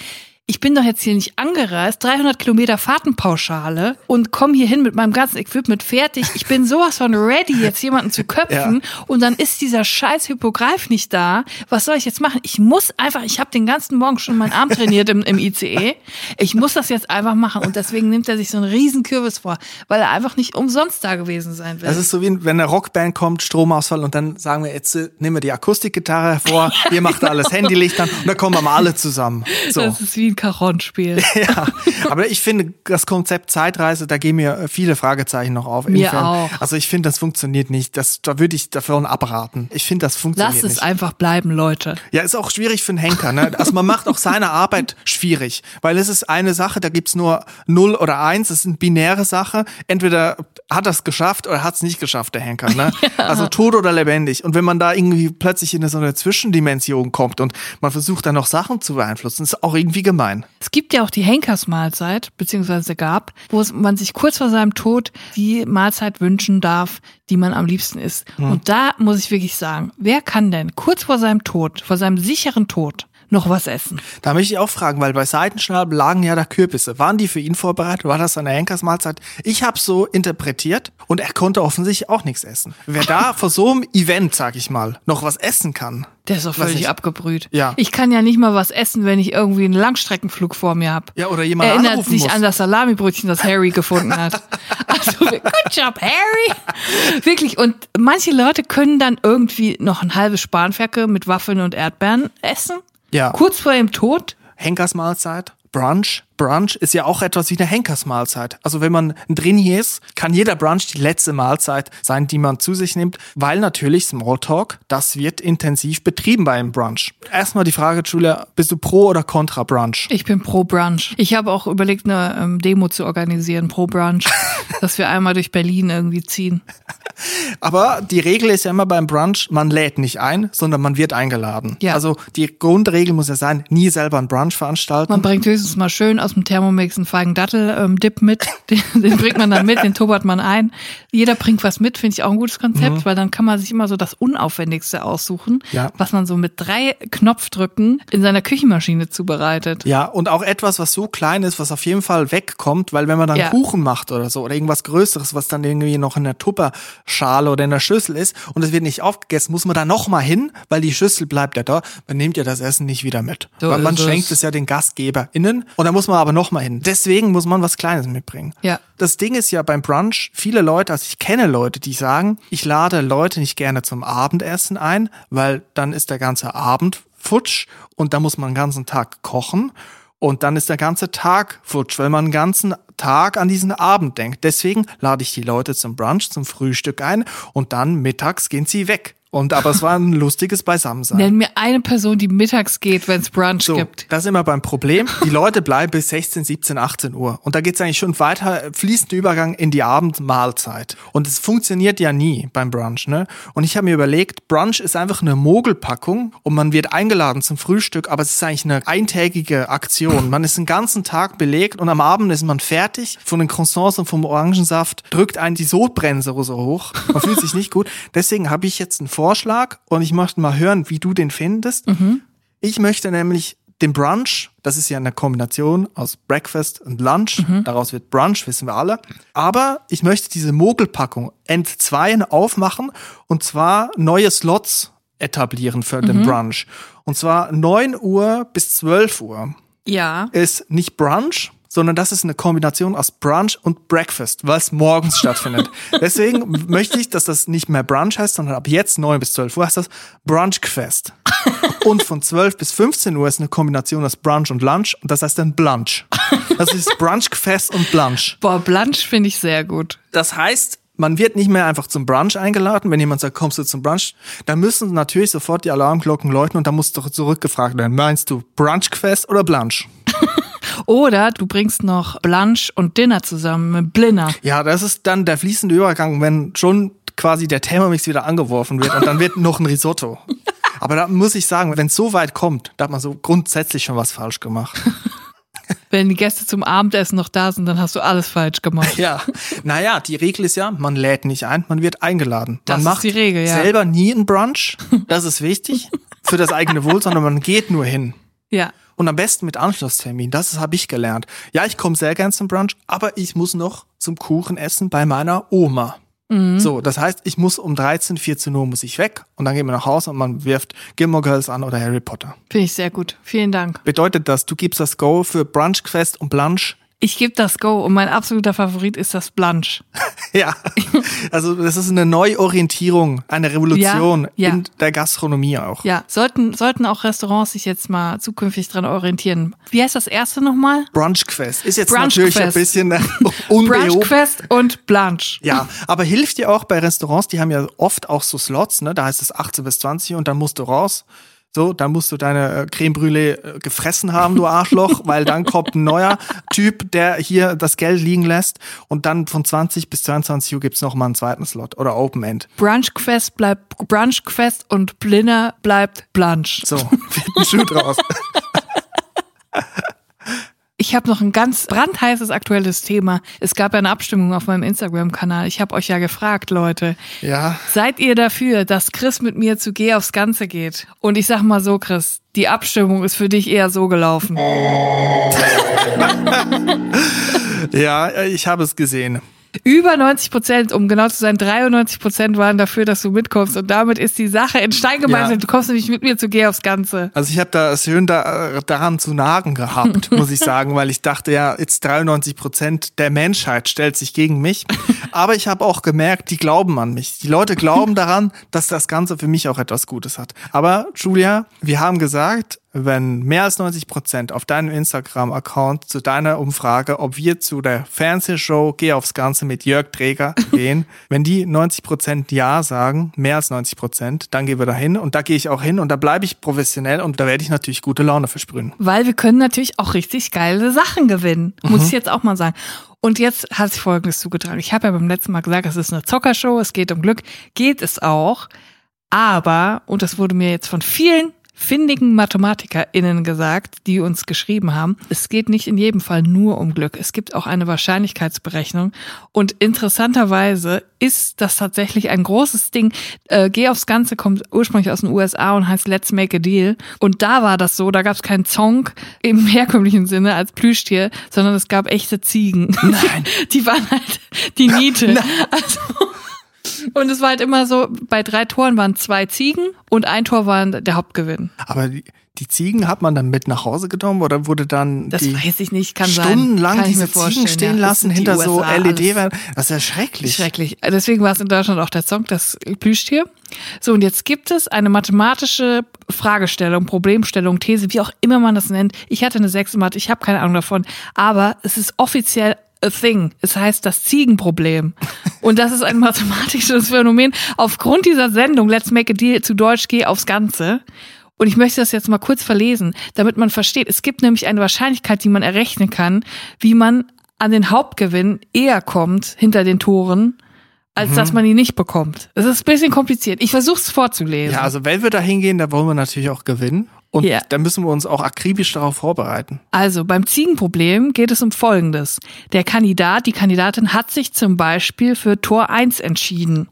Ich bin doch jetzt hier nicht angereist, 300 Kilometer Fahrtenpauschale und komme hier hin mit meinem ganzen Equipment fertig. Ich bin sowas von ready, jetzt jemanden zu (laughs) köpfen und dann ist dieser scheiß Hypogreif nicht da. Was soll ich jetzt machen? Ich muss einfach, ich habe den ganzen Morgen schon meinen Arm trainiert im, im ICE. Ich muss das jetzt einfach machen und deswegen nimmt er sich so einen riesen Kürbis vor, weil er einfach nicht umsonst da gewesen sein will. das ist so wie wenn eine Rockband kommt, Stromausfall und dann sagen wir, jetzt äh, nehmen wir die Akustikgitarre hervor, ihr macht alles Handylicht an und dann kommen wir mal alle zusammen. So. Das ist wie ein Caron-Spiel. (laughs) Ja, aber ich finde, das Konzept Zeitreise, da gehen mir äh, viele Fragezeichen noch auf. Mir Inwiefern- auch. Also ich finde, das funktioniert nicht. Das, da würde ich davon abraten. Ich finde, das funktioniert Lasst es nicht. einfach bleiben, Leute. Ja, ist auch schwierig für einen Henker. Ne? Also man macht auch seine Arbeit schwierig, weil es ist eine Sache, da gibt's nur null oder eins. Es ist eine binäre Sache. Entweder hat er es geschafft oder hat es nicht geschafft, der Henker. Ne? (laughs) Also tot oder lebendig. Und wenn man da irgendwie plötzlich in so eine Zwischendimension kommt und man versucht dann noch Sachen zu beeinflussen, ist auch irgendwie gemein. Es gibt ja auch die Henkersmahlzeit, beziehungsweise gab, wo man sich kurz vor seinem Tod die Mahlzeit wünschen darf, die man am liebsten isst. Und da muss ich wirklich sagen, wer kann denn kurz vor seinem Tod, vor seinem sicheren Tod, noch was essen. Da möchte ich auch fragen, weil bei Seitenschnalb lagen ja da Kürbisse. Waren die für ihn vorbereitet? War das eine Henkersmahlzeit? Ich habe so interpretiert und er konnte offensichtlich auch nichts essen. Wer da (laughs) vor so einem Event, sag ich mal, noch was essen kann. Der ist Was völlig ich- abgebrüht. Ja. Ich kann ja nicht mal was essen, wenn ich irgendwie einen Langstreckenflug vor mir habe. Ja, oder jemand Erinnert sich muss. an das Salamibrötchen, das Harry gefunden hat. (laughs) Also, good job, Harry. Wirklich. Und manche Leute können dann irgendwie noch ein halbes Spanferkel mit Waffeln und Erdbeeren essen. Ja. Kurz vor ihrem Tod. Henkersmahlzeit, Brunch. Brunch ist ja auch etwas wie eine Henkersmahlzeit. Also wenn man drin hier ist, kann jeder Brunch die letzte Mahlzeit sein, die man zu sich nimmt, weil natürlich Smalltalk, das wird intensiv betrieben bei einem Brunch. Erstmal die Frage, Julia, bist du pro oder contra Brunch? Ich bin pro Brunch. Ich habe auch überlegt, eine ähm, Demo zu organisieren, pro Brunch, (laughs) dass wir einmal durch Berlin irgendwie ziehen. Aber die Regel ist ja immer beim Brunch, man lädt nicht ein, sondern man wird eingeladen. Ja. Also die Grundregel muss ja sein, nie selber einen Brunch veranstalten. Man bringt höchstens mal schön aus dem Thermomix einen feigen Dattel-Dip mit. (laughs) Den, den bringt man dann mit, den tubbert man ein. Jeder bringt was mit, finde ich auch ein gutes Konzept, weil dann kann man sich immer so das Unaufwendigste aussuchen, Mhm. Ja. was man so mit drei Knopfdrücken in seiner Küchenmaschine zubereitet. Ja, und auch etwas, was so klein ist, was auf jeden Fall wegkommt, weil wenn man dann Ja. Kuchen macht oder so oder irgendwas Größeres, was dann irgendwie noch in der Tupperschale oder in der Schüssel ist und es wird nicht aufgegessen, muss man da nochmal hin, weil die Schüssel bleibt ja da, man nimmt ja das Essen nicht wieder mit. So weil man schenkt es ja den GastgeberInnen und da muss man aber nochmal hin. Deswegen muss man was Kleines mitbringen. Ja. Das Ding ist ja beim Brunch, viele Leute, also ich kenne Leute, die sagen, ich lade Leute nicht gerne zum Abendessen ein, weil dann ist der ganze Abend futsch und da muss man den ganzen Tag kochen und dann ist der ganze Tag futsch, weil man den ganzen Tag an diesen Abend denkt. Deswegen lade ich die Leute zum Brunch, zum Frühstück ein und dann mittags gehen sie weg. Und aber es war ein lustiges Beisammensein. Nenn mir eine Person, die mittags geht, wenn es Brunch So, gibt. das ist immer beim Problem. Die Leute bleiben bis 16, 17, 18 Uhr. Und da geht's eigentlich schon weiter, fließender Übergang in die Abendmahlzeit. Und es funktioniert ja nie beim Brunch. Ne? Und ich habe mir überlegt, Brunch ist einfach eine Mogelpackung und man wird eingeladen zum Frühstück, aber es ist eigentlich eine eintägige Aktion. Man ist den ganzen Tag belegt und am Abend ist man fertig von den Croissants und vom Orangensaft, drückt einen die Sodbremse so hoch. Man fühlt sich nicht gut. Deswegen habe ich jetzt einen Vorschlag und ich möchte mal hören, wie du den findest. Ich möchte nämlich den Brunch, das ist ja eine Kombination aus Breakfast und Lunch, daraus wird Brunch, wissen wir alle. Aber ich möchte diese Mogelpackung entzweien aufmachen und zwar neue Slots etablieren für den Brunch. Und zwar 9 Uhr bis 12 Uhr Ja. ist nicht Brunch, sondern das ist eine Kombination aus Brunch und Breakfast, weil es morgens (laughs) stattfindet. Deswegen möchte ich, dass das nicht mehr Brunch heißt, sondern ab jetzt 9 bis 12 Uhr heißt das Brunchfest. (laughs) Und von 12 bis 15 Uhr ist eine Kombination aus Brunch und Lunch und das heißt dann Blunch. Das ist Brunchfest und Blunch. Boah, Blanche finde ich sehr gut. Das heißt, man wird nicht mehr einfach zum Brunch eingeladen. Wenn jemand sagt, kommst du zum Brunch, dann müssen natürlich sofort die Alarmglocken läuten und dann muss doch zurückgefragt werden, meinst du Brunchfest oder Blunch? (laughs) Oder du bringst noch Blanche und Dinner zusammen mit Blinner. Ja, das ist dann der fließende Übergang, wenn schon quasi der Thermomix wieder angeworfen wird und dann wird (laughs) noch ein Risotto. Aber da muss ich sagen, wenn es so weit kommt, da hat man so grundsätzlich schon was falsch gemacht. (laughs) Wenn die Gäste zum Abendessen noch da sind, dann hast du alles falsch gemacht. Ja, naja, die Regel ist ja, man lädt nicht ein, man wird eingeladen. Das man ist macht die Regel, ja. selber nie einen Brunch, das ist wichtig für das eigene Wohl, sondern man geht nur hin. Ja. Und am besten mit Anschlusstermin, das habe ich gelernt. Ja, ich komme sehr gern zum Brunch, aber ich muss noch zum Kuchen essen bei meiner Oma. Mhm. So, das heißt, ich muss um 13, 14 Uhr muss ich weg und dann gehen wir nach Hause und man wirft Gilmore Girls an oder Harry Potter. Finde ich sehr gut. Vielen Dank. Bedeutet das, du gibst das Go für Brunchquest und Blunch? Ich gebe das Go und mein absoluter Favorit ist das Blanche. (laughs) Ja, also das ist eine Neuorientierung, eine Revolution Ja, ja. in der Gastronomie auch. Ja, sollten, sollten auch Restaurants sich jetzt mal zukünftig dran orientieren. Wie heißt das erste nochmal? Brunchquest ist jetzt Brunchquest. natürlich ein bisschen äh, (laughs) (laughs) unbehoben. Brunchquest und Blanche. Ja, aber hilft dir auch bei Restaurants, die haben ja oft auch so Slots, ne? Da heißt es 18 bis 20 und dann musst du raus. So, dann musst du deine äh, Creme Brûlée äh, gefressen haben, du Arschloch, (laughs) weil dann kommt ein neuer Typ, der hier das Geld liegen lässt und dann von 20 bis 22 Uhr gibt's noch mal einen zweiten Slot oder Open End. Brunchquest bleibt Brunchquest und Blinner bleibt Blanche. So, wird ein Schuh draus. (laughs) Ich habe noch ein ganz brandheißes aktuelles Thema. Es gab ja eine Abstimmung auf meinem Instagram-Kanal. Ich habe euch ja gefragt, Leute. Ja. Seid ihr dafür, dass Chris mit mir zu Geh aufs Ganze geht? Und ich sag mal so, Chris, die Abstimmung ist für dich eher so gelaufen. (laughs) Ja, ich habe es gesehen. Über 90 Prozent, um genau zu sein, 93 Prozent waren dafür, dass du mitkommst. Und damit ist die Sache in Stein gemeißelt. Ja. Du kommst nämlich mit mir zu Geh aufs Ganze. Also ich habe da schön da, daran zu nagen gehabt, (laughs) muss ich sagen, weil ich dachte ja, jetzt 93 Prozent der Menschheit stellt sich gegen mich. Aber ich habe auch gemerkt, die glauben an mich. Die Leute glauben daran, dass das Ganze für mich auch etwas Gutes hat. Aber Julia, wir haben gesagt, wenn mehr als 90 Prozent auf deinem Instagram-Account zu deiner Umfrage, ob wir zu der Fernsehshow Geh aufs Ganze mit Jörg Träger (laughs) gehen, wenn die 90 Prozent Ja sagen, mehr als 90 Prozent, dann gehen wir da hin und da gehe ich auch hin und da bleibe ich professionell und da werde ich natürlich gute Laune versprühen. Weil wir können natürlich auch richtig geile Sachen gewinnen. Muss ich jetzt auch mal sagen. Und jetzt hat sich Folgendes zugetragen. Ich habe ja beim letzten Mal gesagt, es ist eine Zockershow, es geht um Glück. Geht es auch. Aber, und das wurde mir jetzt von vielen findigen MathematikerInnen gesagt, die uns geschrieben haben, es geht nicht in jedem Fall nur um Glück. Es gibt auch eine Wahrscheinlichkeitsberechnung. Und interessanterweise ist das tatsächlich ein großes Ding. Äh, Geh aufs Ganze kommt ursprünglich aus den USA und heißt Let's Make a Deal. Und da war das so, da gab es keinen Song im (laughs) herkömmlichen Sinne als Plüschtier, sondern es gab echte Ziegen. Nein. (laughs) Die waren halt die Niete. (laughs) Also, und es war halt immer so, bei drei Toren waren zwei Ziegen und ein Tor war der Hauptgewinn. Aber die, die Ziegen hat man dann mit nach Hause genommen oder wurde dann Das die weiß ich nicht, kann sein. stundenlang Kann ich diese Ziegen stehen ja. Lassen hinter so USA, LED? alles. Das ist ja schrecklich. Schrecklich. Deswegen war es in Deutschland auch der Song, das Plüschtier. So, und jetzt gibt es eine mathematische Fragestellung, Problemstellung, These, wie auch immer man das nennt. Ich hatte eine 6 in Mathe, ich habe keine Ahnung davon, aber es ist offiziell a thing. Es heißt das Ziegenproblem. Und das ist ein (laughs) mathematisches Phänomen. Aufgrund dieser Sendung Let's Make a Deal zu Deutsch geh aufs Ganze. Und ich möchte das jetzt mal kurz verlesen, damit man versteht. Es gibt nämlich eine Wahrscheinlichkeit, die man errechnen kann, wie man an den Hauptgewinn eher kommt hinter den Toren, als dass man ihn nicht bekommt. Es ist ein bisschen kompliziert. Ich versuche es vorzulesen. Ja, also wenn wir da hingehen, da wollen wir natürlich auch gewinnen. Und Ja. da müssen wir uns auch akribisch darauf vorbereiten. Also beim Ziegenproblem geht es um Folgendes. Der Kandidat, die Kandidatin hat sich zum Beispiel für Tor 1 entschieden.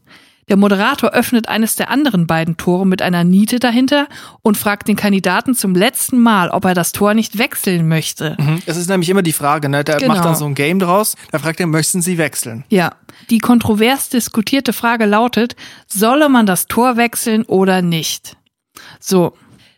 Der Moderator öffnet eines der anderen beiden Tore mit einer Niete dahinter und fragt den Kandidaten zum letzten Mal, ob er das Tor nicht wechseln möchte. Es ist nämlich immer die Frage, ne? Der Genau. macht dann so ein Game draus, da fragt er, möchten Sie wechseln? Ja. Die kontrovers diskutierte Frage lautet, solle man das Tor wechseln oder nicht? So.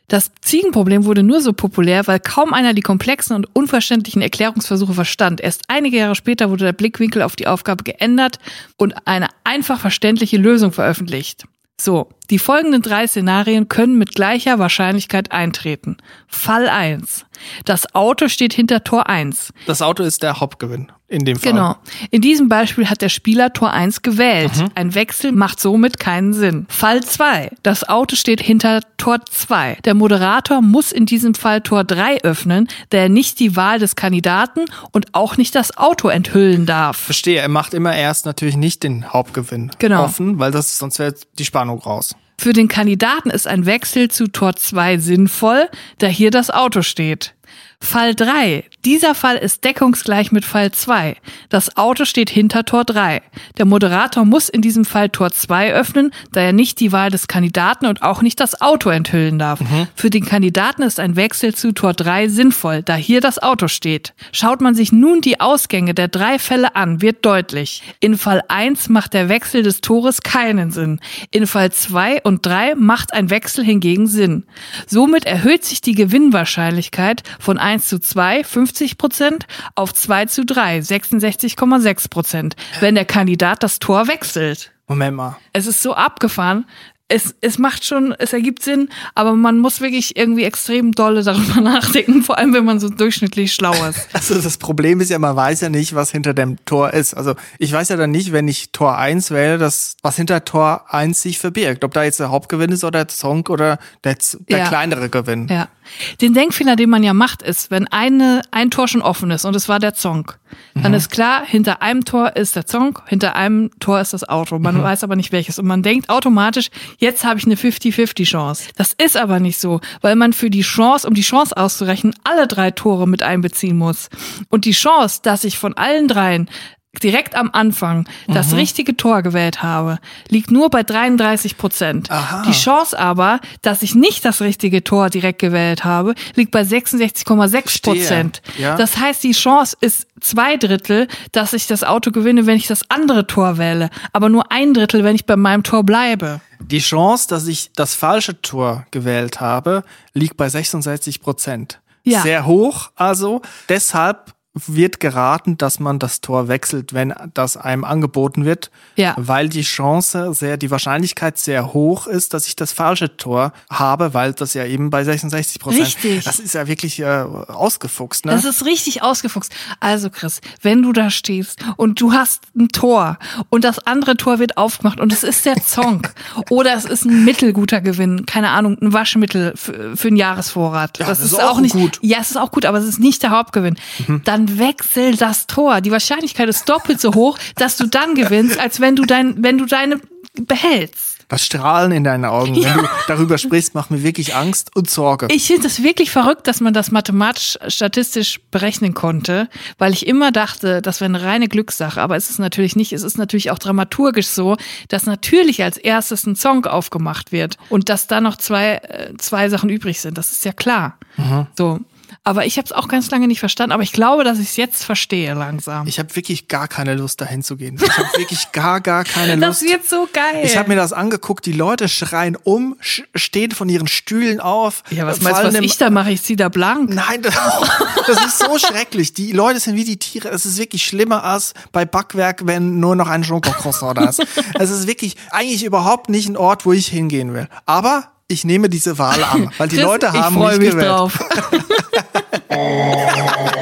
Das Ziegenproblem wurde nur so populär, weil kaum einer die komplexen und unverständlichen Erklärungsversuche verstand. Erst einige Jahre später wurde der Blickwinkel auf die Aufgabe geändert und eine einfach verständliche Lösung veröffentlicht. So, die folgenden drei Szenarien können mit gleicher Wahrscheinlichkeit eintreten. Fall 1. Das Auto steht hinter Tor 1. Das Auto ist der Hauptgewinn in dem Fall. Genau. In diesem Beispiel hat der Spieler Tor 1 gewählt. Ein Wechsel macht somit keinen Sinn. Fall 2. Das Auto steht hinter Tor 2. Der Moderator muss in diesem Fall Tor 3 öffnen, da er nicht die Wahl des Kandidaten und auch nicht das Auto enthüllen darf. Verstehe, er macht immer erst natürlich nicht den Hauptgewinn Genau. offen, weil das sonst wäre die Spannung raus. Für den Kandidaten ist ein Wechsel zu Tor 2 sinnvoll, da hier das Auto steht. Fall 3. Dieser Fall ist deckungsgleich mit Fall 2. Das Auto steht hinter Tor 3. Der Moderator muss in diesem Fall Tor 2 öffnen, da er nicht die Wahl des Kandidaten und auch nicht das Auto enthüllen darf. Für den Kandidaten ist ein Wechsel zu Tor 3 sinnvoll, da hier das Auto steht. Schaut man sich nun die Ausgänge der drei Fälle an, wird deutlich. In Fall 1 macht der Wechsel des Tores keinen Sinn. In Fall 2 und 3 macht ein Wechsel hingegen Sinn. Somit erhöht sich die Gewinnwahrscheinlichkeit von 1 zu 2, 50 Prozent, auf 2 zu 3, 66,6 Prozent, wenn der Kandidat das Tor wechselt. Moment mal. Es ist so abgefahren. Es, es macht schon, es ergibt Sinn, aber man muss wirklich irgendwie extrem dolle darüber (laughs) nachdenken, vor allem wenn man so durchschnittlich schlau ist. (laughs) Also das Problem ist ja, man weiß ja nicht, was hinter dem Tor ist. Also ich weiß ja dann nicht, wenn ich Tor 1 wähle, das, was hinter Tor 1 sich verbirgt. Ob da jetzt der Hauptgewinn ist oder der Song oder der, der Ja. kleinere Gewinn. Ja. Den Denkfehler, den man ja macht, ist, wenn eine, ein Tor schon offen ist und es war der Zong, dann ist klar, hinter einem Tor ist der Zong, hinter einem Tor ist das Auto. Man weiß aber nicht welches. Und man denkt automatisch, jetzt habe ich eine 50-50 Chance. Das ist aber nicht so, weil man für die Chance, um die Chance auszurechnen, alle drei Tore mit einbeziehen muss. Und die Chance, dass ich von allen dreien direkt am Anfang das Mhm. richtige Tor gewählt habe, liegt nur bei 33 Prozent. Die Chance aber, dass ich nicht das richtige Tor direkt gewählt habe, liegt bei 66,6 Prozent. Ja. Das heißt, die Chance ist zwei Drittel, dass ich das Auto gewinne, wenn ich das andere Tor wähle, aber nur ein Drittel, wenn ich bei meinem Tor bleibe. Die Chance, dass ich das falsche Tor gewählt habe, liegt bei 66 Prozent. Ja. Sehr hoch, also deshalb wird geraten, dass man das Tor wechselt, wenn das einem angeboten wird, Ja. weil die Chance sehr, die Wahrscheinlichkeit sehr hoch ist, dass ich das falsche Tor habe, weil das ja eben bei 66 Prozent. Richtig. Das ist ja wirklich äh, ausgefuchst, ne? Das ist richtig ausgefuchst. Also Chris, wenn du da stehst und du hast ein Tor und das andere Tor wird aufgemacht und es ist der Zonk (laughs) oder es ist ein mittelguter Gewinn, keine Ahnung, ein Waschmittel für, für einen Jahresvorrat. Ja, das ist auch nicht gut. Ja, es ist auch gut, aber es ist nicht der Hauptgewinn. Dann wechsel das Tor. Die Wahrscheinlichkeit ist doppelt so hoch, dass du dann gewinnst, als wenn du dein, wenn du deine behältst. Das Strahlen in deinen Augen, wenn du darüber sprichst, macht mir wirklich Angst und Sorge. Ich finde es wirklich verrückt, dass man das mathematisch, statistisch berechnen konnte, weil ich immer dachte, das wäre eine reine Glückssache. Aber es ist natürlich nicht. Es ist natürlich auch dramaturgisch so, dass natürlich als erstes ein Song aufgemacht wird und dass da noch zwei, äh, zwei Sachen übrig sind. Das ist ja klar. So. Aber ich habe es auch ganz lange nicht verstanden. Aber ich glaube, dass ich es jetzt verstehe langsam. Ich habe wirklich gar keine Lust, dahin zu gehen. Ich habe wirklich gar, gar keine (laughs) das Lust. wird so geil. Ich habe mir das angeguckt, die Leute schreien um, stehen von ihren Stühlen auf. ja, was meinst du, was ich da mache? Ich zieh da blank. Nein, das, (laughs) das ist so schrecklich. Die Leute sind wie die Tiere. Es ist wirklich schlimmer als bei Backwerk, wenn nur noch ein Schokocroissant da ist. (laughs) Es ist wirklich eigentlich überhaupt nicht ein Ort, wo ich hingehen will. Aber ich nehme diese Wahl an, weil die Chris, Leute haben ich mich mich gewählt. drauf. (laughs)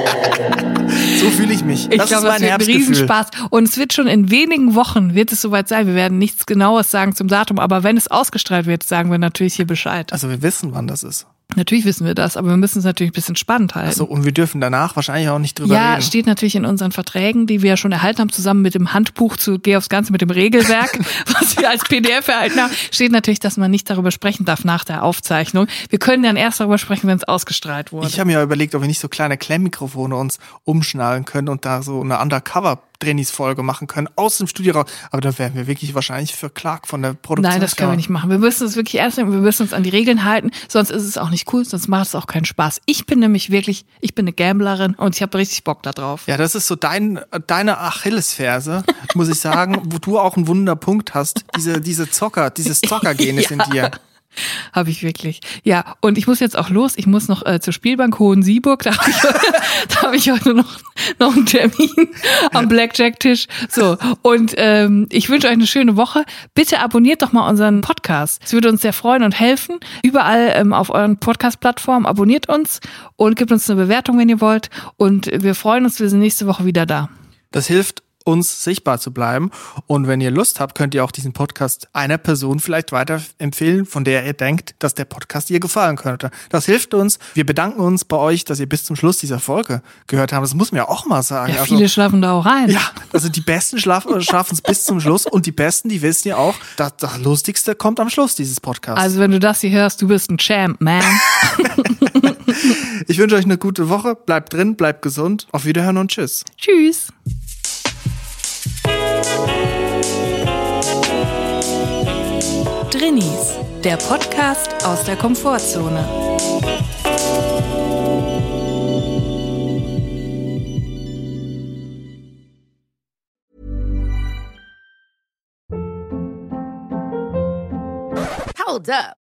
So fühle ich mich. Ich glaube, das mein wird ein. Riesenspaß. Und es wird schon in wenigen Wochen, wird es soweit sein. Wir werden nichts Genaues sagen zum Datum, aber wenn es ausgestrahlt wird, sagen wir natürlich hier Bescheid. Also wir wissen, wann das ist. Natürlich wissen wir das, aber wir müssen es natürlich ein bisschen spannend halten. So, und wir dürfen danach wahrscheinlich auch nicht drüber ja, reden. steht natürlich in unseren Verträgen, die wir ja schon erhalten haben, zusammen mit dem Handbuch zu Geh aufs Ganze mit dem Regelwerk, (laughs) was wir als PDF erhalten haben, steht natürlich, dass man nicht darüber sprechen darf nach der Aufzeichnung. Wir können dann erst darüber sprechen, wenn es ausgestrahlt wurde. Ich habe mir ja überlegt, ob wir nicht so kleine Klemmmikrofone uns umschnallen können und da so eine Undercover Trainingsfolge machen können aus dem Studio raus. Aber da werden wir wirklich wahrscheinlich verklagt von der Produktion. Nein, das können wir nicht machen. Wir müssen es wirklich ernst nehmen. Wir müssen uns an die Regeln halten. Sonst ist es auch nicht cool. Sonst macht es auch keinen Spaß. Ich bin nämlich wirklich, ich bin eine Gamblerin und ich habe richtig Bock da drauf. Ja, das ist so dein, deine Achillesferse, muss ich sagen, wo du auch einen Wunderpunkt hast. Diese, diese Zocker, dieses (laughs) Zockergen ist in dir. (laughs) Habe ich wirklich. Ja, und ich muss jetzt auch los. Ich muss noch äh, zur Spielbank Hohen-Sieburg. (laughs) Da habe ich, (laughs) da hab ich heute noch, noch einen Termin am Blackjack-Tisch. So, und ähm, ich wünsche euch eine schöne Woche. Bitte abonniert doch mal unseren Podcast. Es würde uns sehr freuen und helfen. Überall ähm, auf euren Podcast-Plattformen abonniert uns und gebt uns eine Bewertung, wenn ihr wollt. Und wir freuen uns. Wir sind nächste Woche wieder da. Das hilft uns sichtbar zu bleiben. Und wenn ihr Lust habt, könnt ihr auch diesen Podcast einer Person vielleicht weiterempfehlen, von der ihr denkt, dass der Podcast ihr gefallen könnte. Das hilft uns. Wir bedanken uns bei euch, dass ihr bis zum Schluss dieser Folge gehört habt. Das muss man ja auch mal sagen. Ja, Also- viele schlafen da auch rein. Ja, also die Besten schlafen (laughs) es bis zum Schluss und die Besten, die wissen ja auch, dass das Lustigste kommt am Schluss dieses Podcasts. Also wenn du das hier hörst, du bist ein Champ, man. (laughs) ich wünsche euch eine gute Woche, bleibt drin, bleibt gesund, auf Wiederhören und tschüss. Tschüss. Der Podcast aus der Komfortzone. Hold up.